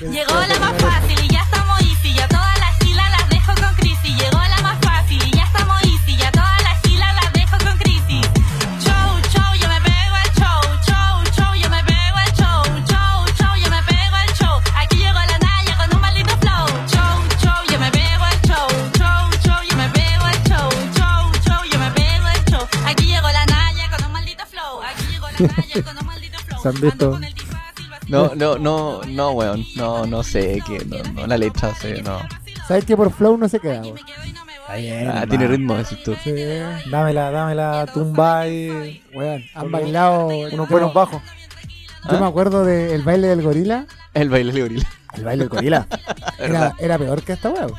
Llegó la más fácil y ya estamos easy. Ya todas las gilas las dejo con crisis. Llegó la más fácil y ya estamos easy. Ya todas las gilas las dejo con crisis. Show, show, yo me pego al show. Show, show, yo me pego al show. Show, show, yo me pego al show. Aquí llegó la Naya con un maldito flow. Show, show, yo me pego al show. Show, show, yo me pego al show. Show, show, yo me pego al show. Aquí llegó la Naya con un maldito flow. Aquí llegó la Naya con un maldito flow. No, no, no, no, weón. No, no sé qué, no, no, la letra, sé, no. ¿Sabes que por flow no se queda, weón? Me quedo y no me voy. Está bien. Ah, va. tiene ritmo, decís tú. Sí, Dámela, dámela, tumba y. weón. Han bailado Unos buenos bajos. Yo ¿Ah? me acuerdo del baile del gorila. El baile de gorila. El baile del gorila. Era, era peor que esta weón.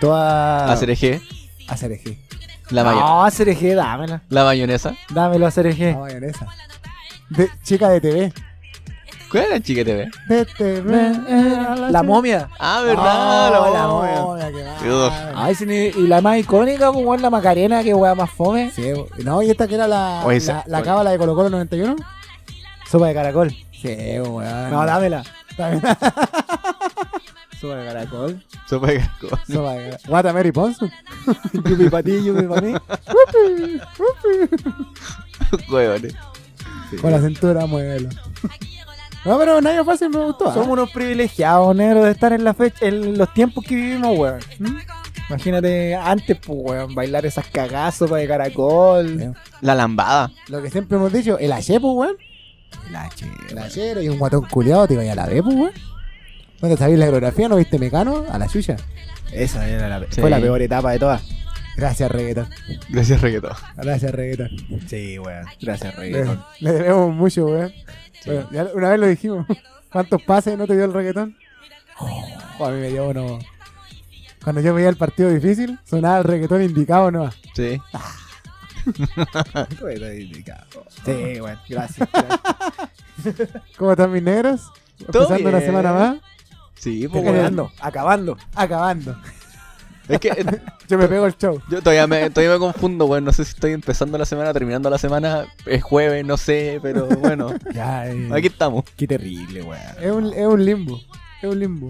Toda. Hacer eje, Hacer eje. la, mayo- No, hacer eje, dámela. la mayonesa. Dámelo a hacer eje. La mayonesa. De, chica de TV. ¿Cuál era el chique TV? La chica- momia. Ah, verdad, Oh, la la momia. Ugh. mal. Ay, sí, y la más icónica, como es la Macarena, que weá más fome. Sí, no, y esta que era la, Oye, la, esa- la oye. cábala de Colo Colo 91. Sopa de caracol. Sí, weón. No, dámela. También- Sopa de caracol. Sopa de caracol. Sopa de- Guata Mary Ponzo. Yupi para ti, yupi para mí. Huevones. Con la cintura, muévelo. No, pero Naya Fácil me gustó. ¿ah? Somos unos privilegiados, negro, de estar en la fecha, en los tiempos que vivimos, weón. ¿Mm? Imagínate antes, pues, weón, bailar esas cagadas, sopa de caracol. La lambada. Lo que siempre hemos dicho, el H, pues, weón. El H, El H y un guatón culiado, te vaya a la B, pues, weón. ¿No te sabéis la coreografía? ¿No viste Mecano? A la suya. Esa era la, Sí. fue la peor etapa de todas. Gracias, reggaetón. Gracias, reggaetón. Gracias, reggaetón. Sí, weón. Gracias, Le, reggaetón. le debemos mucho, weón. Bueno, ya una vez lo dijimos. ¿Cuántos pases no te dio el reggaetón? Oh, a mí me dio uno. Cuando yo veía el partido difícil, sonaba el reggaetón indicado no. Sí. Sí, weón. Gracias. gracias. ¿Cómo están mis negros? Todo Empezando una semana más. Sí, pues. Acabando, acabando. Acabando. Es que Yo me pego el show. yo todavía me, todavía me confundo, weón. No sé si estoy empezando la semana, terminando la semana. Es jueves, no sé, pero bueno. Ya, eh, Aquí estamos. Qué terrible, weón. es, un, es un limbo. Es un limbo.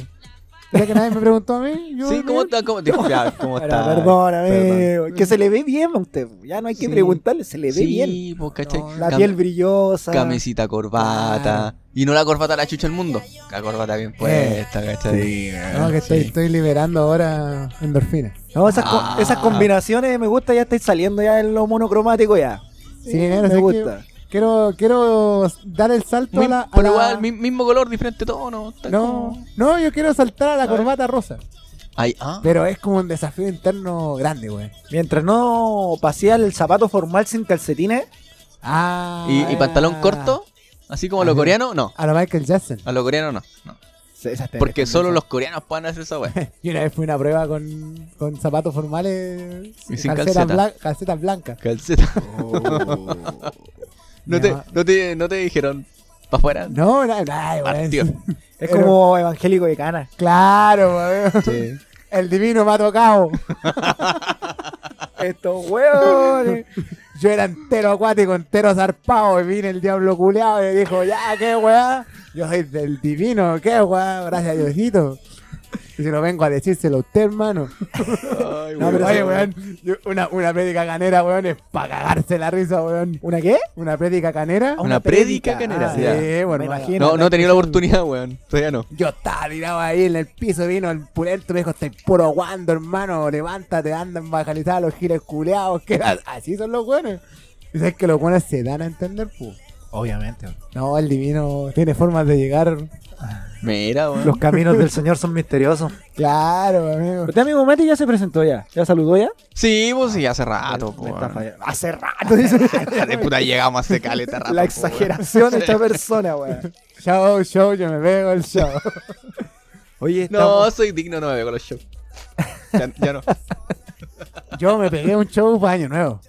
Ya que nadie me preguntó a mí. Yo, Sí, ¿cómo está? ¿Cómo, ya, ¿cómo está? perdóname. Perdón. Que se le ve bien a usted. Ya no hay que Sí. preguntarle, se le ve bien. Sí, pues, ¿cachai? No, La Cam- piel brillosa. Camisita, corbata. Y no la corbata la chucha del mundo. La corbata bien puesta, ¿cachai? Sí, No, que estoy, Sí. estoy liberando ahora endorfinas. No, esas, co- Ah. esas combinaciones me gusta, ya estáis saliendo ya en lo monocromático ya. Sí, me que- gusta. Quiero, quiero dar el salto a la. a pero la- igual, mi- mismo color, diferente tono. No, como- no, yo quiero saltar a la A ver. corbata rosa. Ay, ah. Pero es como un desafío interno grande, güey. Mientras no pasea el zapato formal sin calcetines, Ah. ¿Y, y pantalón corto? Así como lo Ajá. coreano, no. A lo Michael Jackson. A lo coreano no. no. Porque solo los coreanos pueden hacer esa weá. Y una vez fui a una prueba con, con zapatos formales. Y sin calcetas, calceta. blan- blancas. Calceta. Oh. ¿No te, No. no te, no te dijeron para afuera? No, nada, nada, güey. Partió. Es Pero- como evangélico de cana. Claro. Sí. El divino me ha tocado. Estos huevos. Yo era entero acuático, entero zarpado. Y vine el diablo culeado y dijo, ya, qué weá. Yo soy del divino, qué weá. Gracias a Diosito. Y se lo vengo a decírselo a usted, hermano. Ay, No, pero oye, weón, yo- una, una prédica canera, weón, es para cagarse la risa, weón. ¿Una qué? Una prédica canera. Una prédica canera. Ah, sí, ya. bueno, Me imagino. No, no he tenido la oportunidad, weón. Todavía no. Yo estaba tirado ahí en el piso, vino el pulento, me dijo, estoy puro guando, hermano, levántate, anda en bajalizada los giles culeados, que así son los buenos. Y sabes que los buenos se dan a entender, pues. Obviamente. No, el divino tiene formas de llegar. Mira, weón. Los caminos del Señor son misteriosos. Claro, amigo. Usted, amigo Mati, ya se presentó ya. ¿Ya saludó ya? Sí, pues sí, hace rato. Me está weón. fallando. Hace rato, dice. De puta llegamos a ese caleta rato. La po, exageración de esta persona, weón. Show, show, yo me veo el show. Oye, weón. No, estamos... soy digno, no me veo con los shows. Ya, ya no. Yo me pegué un show para Año Nuevo.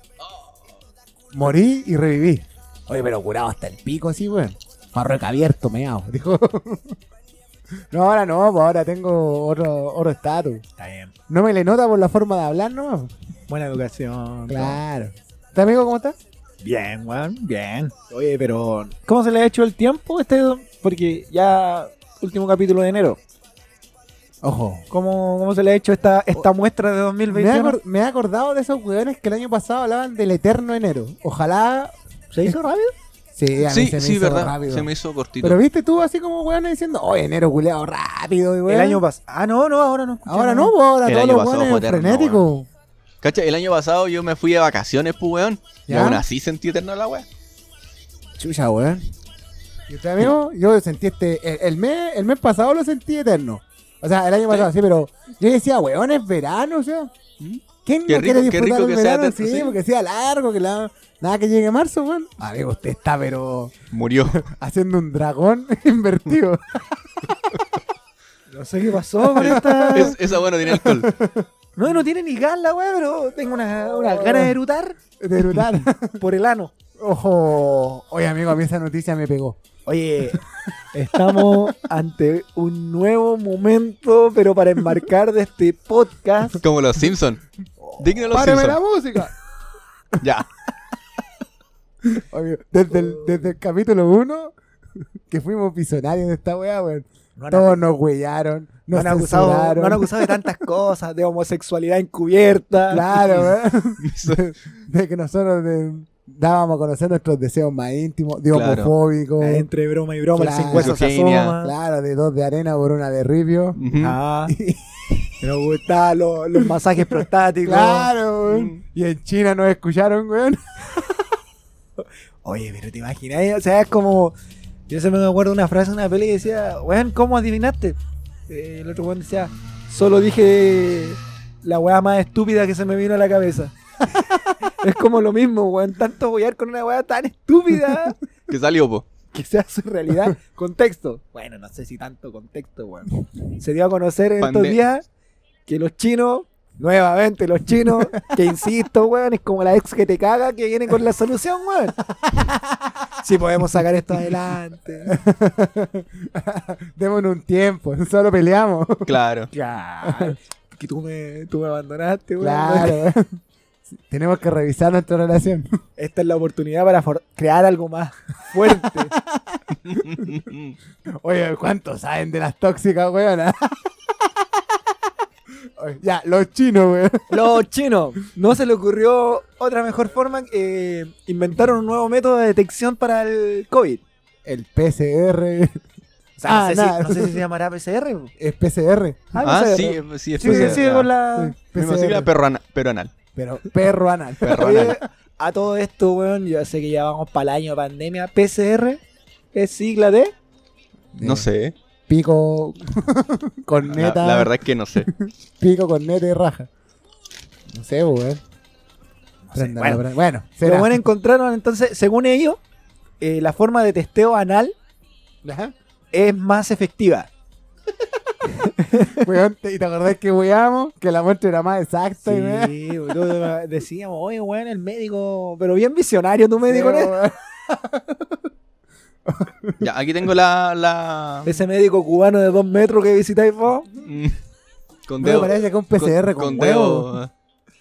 Morí y reviví. Oye, pero curado hasta el pico, así, weón. Marrueca abierto, meado. Dijo. No, ahora no, pues ahora tengo otro otro estatus. Está bien. No me le nota por la forma de hablar, ¿no? Buena educación. Claro. ¿Tu amigo cómo está? Bien, weón, bien. Oye, pero ¿cómo se le ha hecho el tiempo? Este, porque ya último capítulo de enero. Ojo. ¿Cómo, cómo se le ha hecho esta, esta muestra de Me he, 2021? acor- me he acordado de esos weones que el año pasado hablaban del eterno enero. Ojalá. ¿Se hizo rápido? Sí, a mí Sí, se me sí, hizo verdad. rápido. Se me hizo cortito. Pero viste tú así como weones diciendo, oh, enero culeado rápido, y weón. El año pasado. Ah, no, no, ahora no. Ahora nada. no, pues, ahora El todos los weones frenéticos. Cacha, el año pasado yo me fui de vacaciones, pues, weón. Y aún así sentí eterna la weá. Chucha, weón. ¿Y usted, amigo? Yo sentí este. El, el mes, el mes pasado lo sentí eterno. O sea, el año pasado, sí, pero yo decía, weón, es verano, o sea. ¿Quién Qué no quiere rico- disfrutar el que sea sí, sí. porque sea largo, que la, nada que llegue marzo, weón. Amigo, usted está, pero Murió. haciendo un dragón invertido. No sé qué pasó con esta. Es- esa weá no tiene alcohol. No, no tiene ni gas la weá, pero tengo una, una ganas de erutar de erutar. por el ano. Ojo. Oye, amigo, a mí esa noticia me pegó. Oye, estamos ante un nuevo momento, pero para enmarcar de este podcast. Como los Simpsons. Digno de los ¡Páreme la música! Ya. Oye, desde el, desde el capítulo 1, que fuimos visionarios de esta weá, weón. No han, Todos nos huellaron, no nos han acusado, censuraron. no han acusado de tantas cosas, de homosexualidad encubierta. Claro, weón. De, de que nosotros de- dábamos a conocer nuestros deseos más íntimos, de Claro. homofóbicos. Ah, Entre broma y broma, Claro. el sin hueso se asoma. Claro, de dos de arena por una de ripio. Ujú. Ah, nos gustaban los, los masajes prostáticos. Claro, weón. Mm. Y en China nos escucharon, weón. Oye, pero te imaginas, o sea, es como. Yo se me acuerdo una frase en una peli que decía, weón, ¿cómo adivinaste? Eh, el otro weón decía, solo dije la weá más estúpida que se me vino a la cabeza. es como lo mismo, weón, tanto wear con una weá tan estúpida Que salió, po. que sea su realidad. Contexto. Bueno, no sé si tanto contexto, weón. Se dio a conocer en estos días que los chinos, nuevamente los chinos, que insisto, weón, es como la ex que te caga que viene con la solución, weón. Si podemos sacar esto adelante. Démonos un tiempo, solo peleamos. Claro. Claro. Que tú me, tú me abandonaste, weón. Claro. Tenemos que revisar nuestra relación. Esta es la oportunidad para crear algo más fuerte. Oye, ¿cuántos saben de las tóxicas, weón? Ya, los chinos, weón. Los chinos, no se le ocurrió otra mejor forma. eh, inventaron un nuevo método de detección para el COVID. El PCR O sea, no, Ah, sé nada. si, no sé si se llamará PCR. es PCR. Ah, PCR. sí, sí, es Sí, sí, PCR. sí, con la... Sí, Misma sigla, PCR. perro ana- pero anal. Pero perro anal. Perro anal. a todo esto, weón, yo sé que ya vamos para el año de pandemia. PCR es sigla de... No sé. Pico con La, neta. la verdad es que no sé. Pico con neta y raja. No sé, weón. Préndalo, bueno. préndalo. bueno, Pero será. bueno, encontraron entonces, según ellos, eh, la forma de testeo anal Ajá. es más efectiva. Weón, te- ¿y te acordás que weamos? Que la muestra era más exacta y weón. Sí, decíamos, oye, weón, el médico, pero bien visionario tu médico, Sí, ¿no? Ya, aquí tengo la. la... Ese médico cubano de dos metros que visitáis vos. Mm. Con Me dedo. parece que un PCR con, huevo. dedo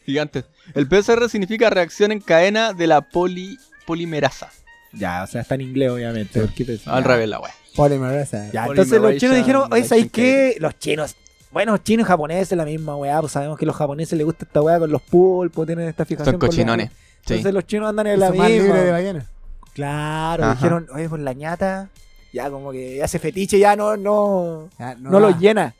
gigante. El PCR significa reacción en cadena de la poli, polimerasa. Ya, o sea, está en inglés, obviamente. te- Al revés, la wea. Polimerasa. Ya, entonces los chinos dijeron, oye, ¿sabéis qué? Los chinos, bueno, chinos y japoneses, la misma weá, pues sabemos que a los japoneses les gusta esta weá con los pulpos, tienen esta fijación Son los- cochinones. Sí. Entonces los chinos andan en la más misma. libres de ballena. Claro, Ajá. dijeron, oye, por la ñata, ya como que hace fetiche, ya no, no, Ya, no, va. lo llena.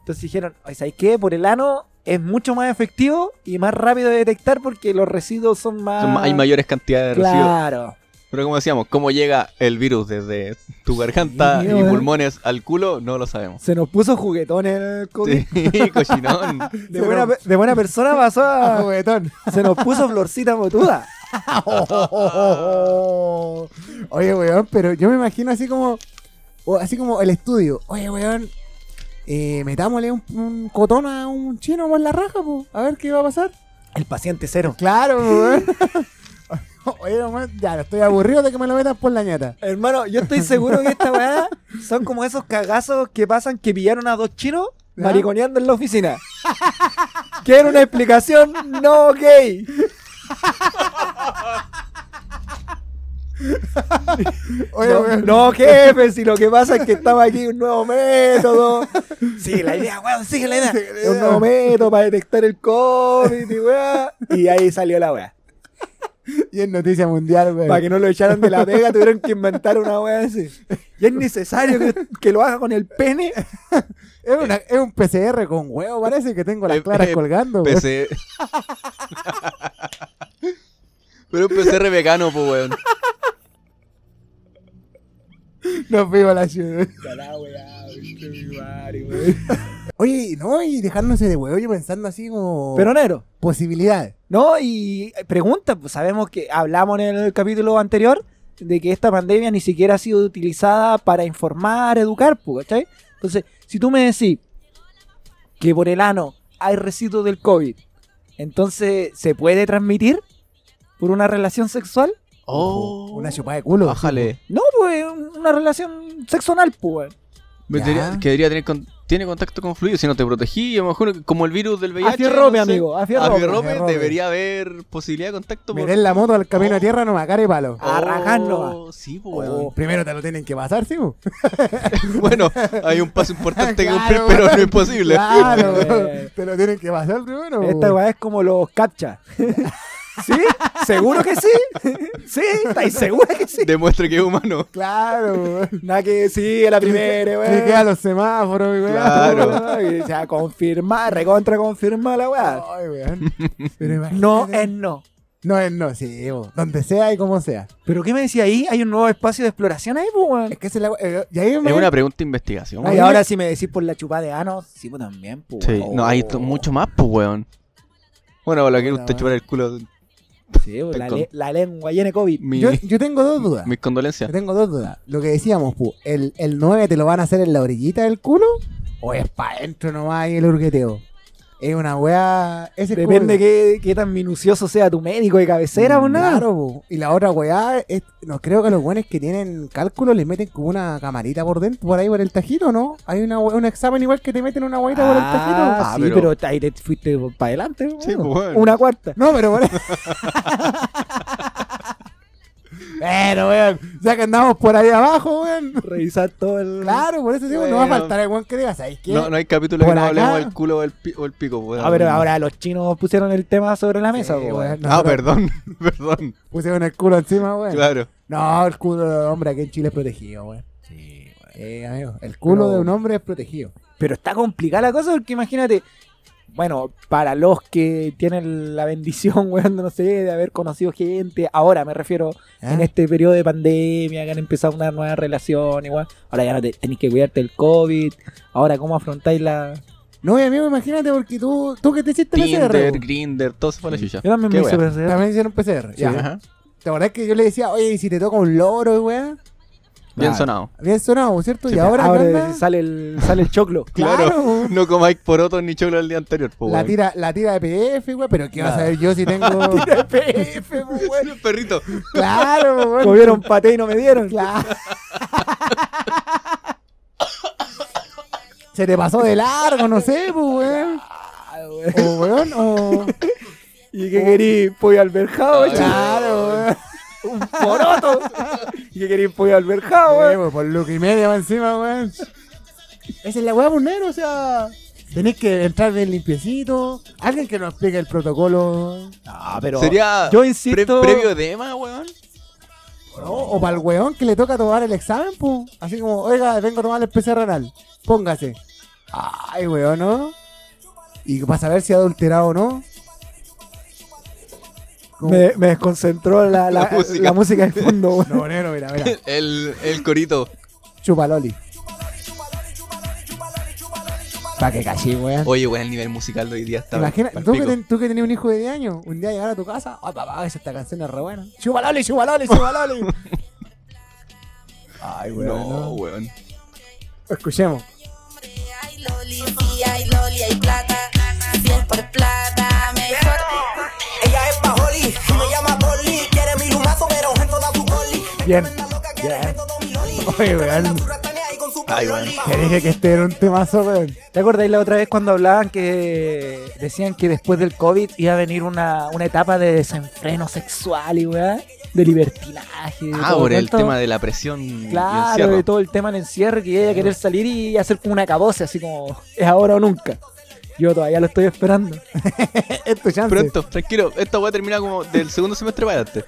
Entonces dijeron, oye, ¿sabes qué? Por el ano es mucho más efectivo y más rápido de detectar porque los residuos son más... Son hay mayores cantidades de residuos. Claro. Pero como decíamos, cómo llega el virus desde tu garganta Sí, y pulmones al culo, no lo sabemos. Se nos puso juguetón el COVID. Sí, cochinón. De, buena, de buena persona pasó a... juguetón. Se nos puso florcita botuda. Oye, weón, pero yo me imagino así como. así como el estudio. Oye, weón. Eh, metámosle un, un cotón a un chino por la raja, po. A ver qué va a pasar. El paciente cero. Claro, weón. Oye, weón, ya, estoy aburrido de que me lo metan por la ñata. Hermano, yo estoy seguro que esta weá son como esos cagazos que pasan que pillaron a dos chinos ¿Ya? mariconeando en la oficina. Quiero una explicación no gay. Oye, no, weón. no, jefe, si lo que pasa es que estaba aquí un nuevo método. Sigue la idea, weón, sigue la idea. Sigue la un nuevo método para detectar el COVID y weá. Y ahí salió la weá. Y es noticia mundial, weón. Para que no lo echaran de la pega, tuvieron que inventar una weá así. Y es necesario que, que lo haga con el pene. Es, una- es un PCR con huevo, parece que tengo las Eh, claras eh, colgando. weón. PC. Pero un PCR vegano, pues, weón. Nos vimos a la ciudad. La weá, bicho, mi madre, weón. Oye, no, y dejándose de huevo, yo pensando así como Pero Nero. posibilidades. No, y pregunta, pues sabemos que hablamos en el capítulo anterior de que esta pandemia ni siquiera ha sido utilizada para informar, educar, pues, ¿cachai? Entonces, si tú me decís que por el ano hay residuos del COVID, entonces, ¿se puede transmitir por una relación sexual? Oh. Una chupada de culo. Bájale. No, pues, una relación sexual, pues. Me diría- que debería tener con- tiene contacto con fluidos, si no te protegí, a lo mejor como el virus del VIH. Afierro, mi no sé. amigo, afierro. Afierrope, Afierrope. debería haber posibilidad de contacto. Por- la moto al camino Oh. a tierra, no me acare palo. Nomás. Oh, Sí, pues, weón. Oh, primero te lo tienen que pasar, ¿sí? po? Bueno, hay un paso importante que cumplir, Claro, pero no weón. es posible. Claro, te lo tienen que pasar primero. Esta weá es como los captcha. ¿Sí? ¿Seguro que sí? ¿Sí? ¿Estáis segura que sí? Demuestre que es humano. Claro, weón. Nada que sí, a la primera, weón. Cliquea los semáforos, weón. Claro. Y, O sea, confirmar, recontra confirmar la weá. Ay, weón. Pero. No es no. No es no, sí, bo. donde sea y como sea. ¿Pero qué me decía ahí? ¿Hay un nuevo espacio de exploración ahí, pues, weón? Es que esa es la eh, y ahí me- Es una pregunta de investigación. Ay, ahora si me decís por la chupada de ano, sí, pues también, pues. Sí, no, hay mucho más, pues, weón. Bueno, la que usted chupar el culo. Sí, pues, la, Con- le- la lengua llena de COVID. Mi- yo, yo tengo dos dudas. mis condolencias. Yo tengo dos dudas. Lo que decíamos, pu, ¿el, ¿el 9 te lo van a hacer en la orillita del culo? ¿O es para adentro nomás ahí el urgueteo? Es una weá. Ese Depende qué, qué tan minucioso sea tu médico de cabecera o nada. Claro, y la otra weá, es, no creo que los buenos que tienen cálculo les meten como una camarita por dentro, por ahí por el tajito, ¿no? Hay una, un examen igual que te meten una weita por el tajito. Ah, Ah, sí, pero- pero... ahí te fuiste para adelante. Sí, pues, bueno. Una cuarta. No, pero por Pero, weón, ya que andamos por ahí abajo, weón. Revisar todo el. Claro, por eso digo, no va a Bueno. faltar el weón que diga, ¿sabes qué? No, no hay capítulo Por que no acá- hablemos del culo o el, pi- o el pico, weón. Ah, ahora los chinos pusieron el tema sobre la mesa, Sí, weón. weón. Ah, perdón, perdón. Pusieron el culo encima, weón. Claro. No, el culo de un hombre aquí en Chile es protegido, weón. Sí, Eh, amigo, el culo Pero- de un hombre es protegido. Pero está complicada la cosa porque imagínate, bueno, para los que tienen la bendición, weón, no sé, de haber conocido gente, ahora me refiero ¿Ah? en este periodo de pandemia, que han empezado una nueva relación, igual, ahora ya no te, tenéis que cuidarte del COVID, ahora cómo afrontáis la... No, y amigo, imagínate porque tú, tú que te hiciste Tinder, PCR. Grinder, todo se fue a la chucha. Yo también me hice. PCR. También hicieron PCR. Sí, ya. ajá. ¿Te acordás que yo le decía, oye, ¿y si te toca un loro, weón? Bien sonado. Bien sonado, ¿cierto? Sí, y ahora, sale el, sale el choclo. Claro, Claro. No comáis porotos ni choclo el día anterior, pues, la weón. tira, la tira de PF, weón, pero ¿qué vas a Nada. saber yo si tengo... PF, po, weón. El perrito. claro, weón. Comieron paté y no me dieron. Claro. Se te pasó de largo, no sé, pues, weón. O, weón, o... ¿Y qué querí? Pollo alberjado. Claro, weón. Un poroto. ¿Y qué querí? Pollo Sí, weón. pues, por lo y media más encima, weón. Esa es la weá, pues, negro, o sea... Tenés que entrar bien limpiecito. Alguien que nos explique el protocolo. No, pero Sería yo pre- insisto... previo edema, weón. ¿no? O para el weón que le toca tomar el examen, pues. Así como, oiga, vengo a tomar el PCR renal. Póngase. Ay, weón, ¿no? Y para saber si ha adulterado o no. Me, me desconcentró la, la, La música. la música de fondo, weón. No, mira, mira. El, el corito. Chupaloli. Pa' que cachí, weón. Oye, weón, el nivel musical de hoy día está. Imagina, tú que, ten- tú que tenías un hijo de 10 años, un día llegar a tu casa, ay papá, esa esta canción es re buena. Chupaloli, chupaloli, chupaloli. Ay, weón. No, no. weón. Escuchemos. Hay loli, sí, hay loli, hay plata. Bien. Bien. Oye, weón. Su Ay, bueno. Te dije que este era un temazo, weón. ¿Te acordáis la otra vez cuando hablaban que decían que después del COVID iba a venir una, una etapa de desenfreno sexual y weá? De libertinaje. de Ah, todo por el tema de la presión Claro, de todo el tema del encierro, que ella querer salir y hacer como una caboce, así como es ahora o nunca. Yo todavía lo estoy esperando. Es tu chance. Pronto, tranquilo. Esta weá termina como del segundo semestre para adelante.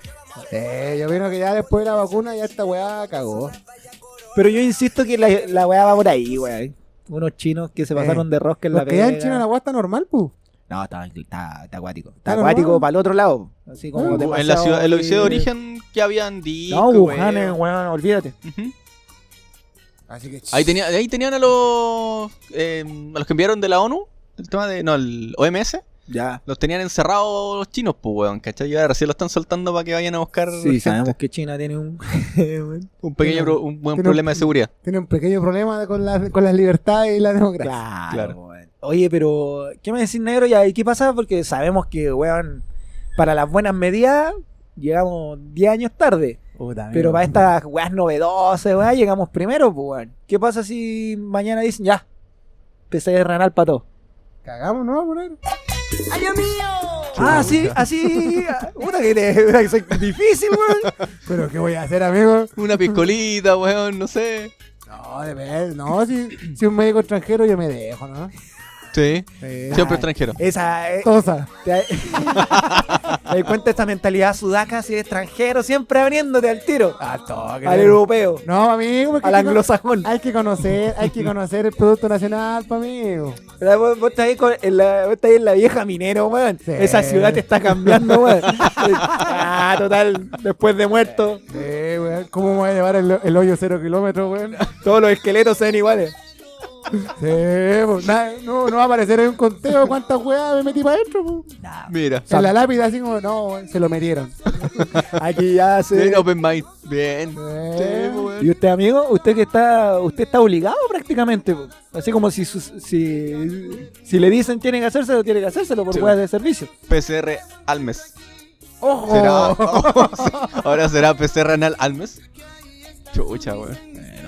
Eh, yo opino que ya después de la vacuna ya esta weá cagó. Pero yo insisto que la, la weá va por ahí, weá. Unos chinos que se pasaron de rosca en la ya en pega. China la weá está normal, pu. No, está, está, está acuático. Está Está acuático normal. para el otro lado. Así como Uh, en la ciudad, en la ciudad de origen que habían dicho. No, Wuhan, weón. eh, weón, olvídate. Así que. Ahí, tenía, ahí tenían a los eh, a los que enviaron de la ONU, el tema de. No, el OMS. Ya. Los tenían encerrados los chinos, pues, weón, ¿cachai? Y ahora recién lo están soltando para que vayan a buscar Sí, gente. sabemos que China tiene un. un pequeño, pro- un buen Tiene un- problema de seguridad. Tiene un pequeño problema con, la, con las libertades y la democracia. claro, Claro. weón. Oye, pero. ¿Qué me decís, negro? ¿Y qué pasa? Porque sabemos que, weón, para las buenas medidas llegamos 10 años tarde. Puta, Pero para estas weas novedosas, weá, llegamos primero, pues, weón. ¿Qué pasa si mañana dicen ya? PCR renal para todo. Cagamos, ¿no? Por ahí. Ah, sí, así. Puta que soy difícil, weón. Pero ¿qué voy a hacer, amigo? Una piscolita, weón, no sé. No, de ver, no, si, si un médico extranjero yo me dejo, ¿no? Sí, Sí. siempre extranjero. Esa. eh, Tosa. ¿Te, te cuenta esta mentalidad sudaca, si extranjero, siempre abriéndote al tiro? Al toque. Al europeo, No, amigo, al anglosajón. Hay que conocer, hay que conocer el producto nacional, pa' amigo. Pero Vos, vos estás ahí con- en la, vos estás ahí en la vieja minero, weón. Sí. Esa ciudad te está cambiando, weón. ah, total, después de muerto, Sí, weón. ¿Cómo me voy a llevar el, el hoyo cero kilómetros, weón? todos los esqueletos se ven iguales. Pues, nada, no, no va a aparecer en un conteo cuántas weas me metí para adentro. Mira. En la lápida, así como, no, se lo metieron. Aquí ya se. Bien, open mind. Bien. Sí. Sí, pues, weón. ¿Y usted, amigo? Usted que está, usted está obligado prácticamente. po. Así como si, si, si le dicen tiene que hacérselo, tiene que hacérselo por Sí. weas de servicio. PCR al mes. ¡Ojo! ¿Será? Ahora será PCR anal al mes. Chucha, weón.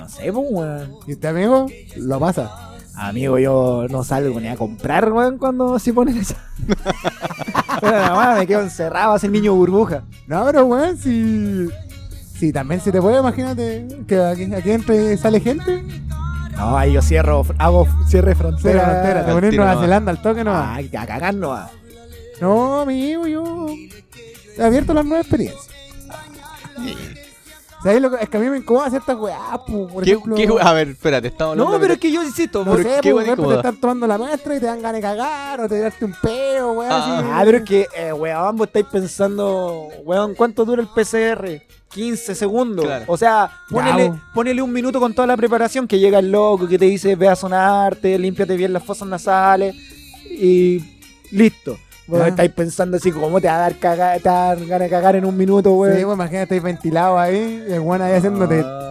No sé, pues, weón. Y este amigo lo pasa. Amigo, yo no salgo ni a comprar, weón, cuando se ponen esa. Pero nada más me quedo encerrado, así niño burbuja. No, pero weón, si. Si también se te puede, imagínate que aquí, aquí entre sale gente. No, ahí yo cierro, hago cierre frontera. Frontera, te pones Nueva. Zelanda al toque, no. Ay, a cagar no va. No, amigo, yo. He abierto las nuevas experiencias. ¿Sabes lo que es que a mí me incomoda ciertas weas, pu, por ¿Qué, ejemplo. qué- a ver, espérate, estamos hablando No, pero es que yo insisto, No por- sé, qué por wea ejemplo, te están tomando la muestra y te dan ganas de cagar o te darte un peo, weón. Ah. así. Ah, pero es que, eh, weón, vos estáis pensando, weón, ¿cuánto dura el PCR? 15 segundos. Claro. O sea, ponele, bo. ponele un minuto con toda la preparación que llega el loco, que te dice, ve a sonarte, límpiate bien las fosas nasales y listo. Estáis pensando así, ¿cómo te va a dar, caga- te va a dar ganas de cagar en un minuto, weón? Sí, pues imagínate, estáis ventilado ahí y el weón ahí haciéndote. Ah.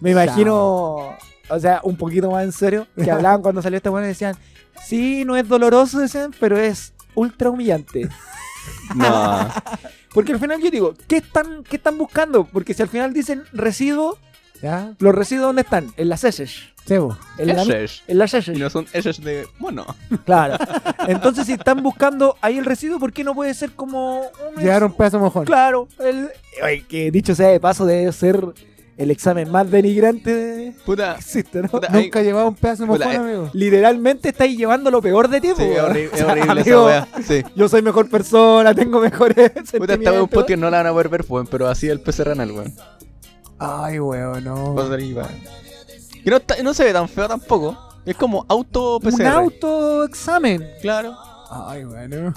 Me imagino, o sea, un poquito más en serio, que hablaban cuando salió este weón y decían, sí, no es doloroso, decían, pero es ultra humillante. No. Porque al final yo digo, ¿qué están, qué están buscando? Porque si al final dicen residuos, ¿Ya? ¿los residuos dónde están? En las heces. En, en las heces. Y no son eses de mono. Claro. Entonces, si están buscando ahí el residuo, ¿por qué no puede ser como un. Llegar un pedazo mojón. Claro. El... Oye, que dicho sea de paso, debe ser el examen más denigrante de- Puta. que existe, ¿no? Puta, hay- Nunca he llevado un pedazo de Puta, mojón, eh, amigo. Literalmente estáis llevando lo peor de ti, Sí, es weón. horrible, O es sea, horrible esa amigo, wea. Sí. Yo soy mejor persona, tengo mejores Puta, esta un podcast no la van a poder ver, weón, pero así el PCR anal, weón. Ay, weón, no. Y no, está- no se ve tan feo tampoco. Es como auto Un PCR. autoexamen. Claro. Ay, bueno.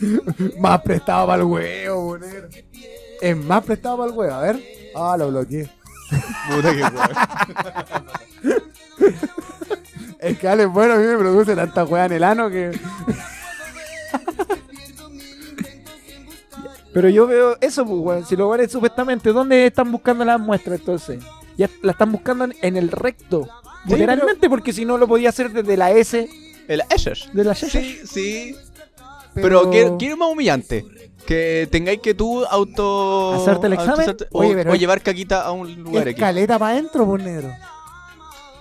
más prestado para el huevo, weón. Es más prestado para el huevo, a ver. Ah, lo bloqueé. Puta que. Es que Ale, bueno, a mí me produce tanta hueá en el ano que. Pero yo veo eso, pues, weón. Si lo van supuestamente, ¿dónde están buscando las muestras entonces? Ya la están buscando en, en el recto. Sí, Literalmente, porque si no lo podía hacer desde la S El eses. de la S. Sí, sí. Pero, quiero, quiero más humillante. Que tengáis que tú auto. ¿Hacerte el examen? auto- o, Oye, pero- o llevar caquita a un lugar Es aquí. caleta para adentro, por negro.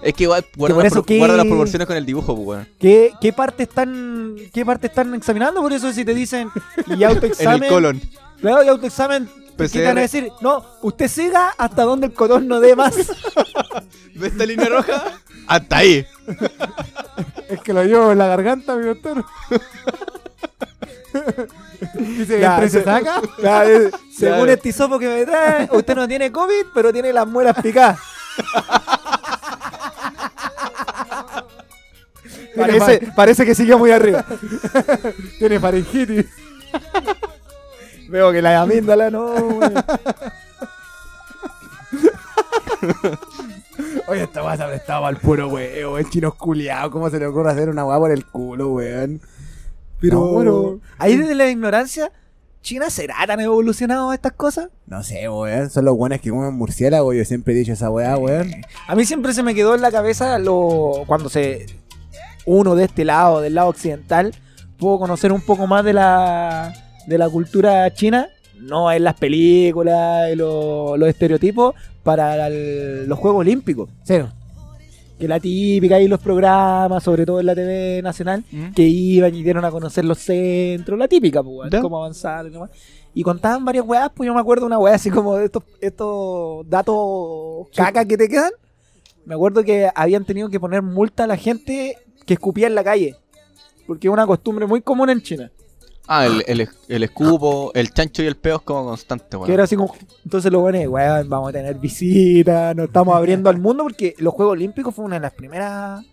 Es que igual guarda, las, eso pro- que- guarda las proporciones con el dibujo, pues, weón. ¿Qué, qué parte están qué parte están examinando? Por eso si te dicen y En autoexamen, el colon. claro, y autoexamen, ¿qué te van a PCR. decir? No, usted siga hasta donde el cotón no dé más. ¿Ves esta línea roja? Hasta ahí. Es que lo llevo en la garganta, mi doctor. Dice, Ya, se se- saca. Según Claro. este hisopo que me trae, usted no tiene COVID, pero tiene las muelas picadas. Parece, parece que siguió muy arriba. Tiene faringitis. Veo que la amígdala no. güey. Oye, esta weá se ha prestado al puro huevo, el chino culiado. ¿Cómo se le ocurre hacer una weá por el culo, weón? Pero No, bueno. ahí desde la ignorancia, ¿China será tan evolucionado a estas cosas? No sé, weón. Son los buenos que comen murciélago. Yo siempre he dicho esa weá, weón. A mí siempre se me quedó en la cabeza lo cuando se uno de este lado, del lado occidental, pudo conocer un poco más de la de la cultura china, no en las películas y lo- los estereotipos para el- los Juegos Olímpicos, Cero. que la típica y los programas, sobre todo en la TV nacional, ¿Mm? que iban y dieron a conocer los centros, la típica, pues, cómo avanzar y demás. Y contaban varias weas, pues yo me acuerdo de una wea así como de estos, estos datos caca que te quedan. Me acuerdo que habían tenido que poner multa a la gente que escupía en la calle. Porque es una costumbre muy común en China. Ah, el, el, el escupo, el chancho y el peo es como constante, weón. Que era así como. Entonces lo bueno, weón, vamos a tener visitas, nos estamos abriendo al mundo porque los Juegos Olímpicos fue una de las primeras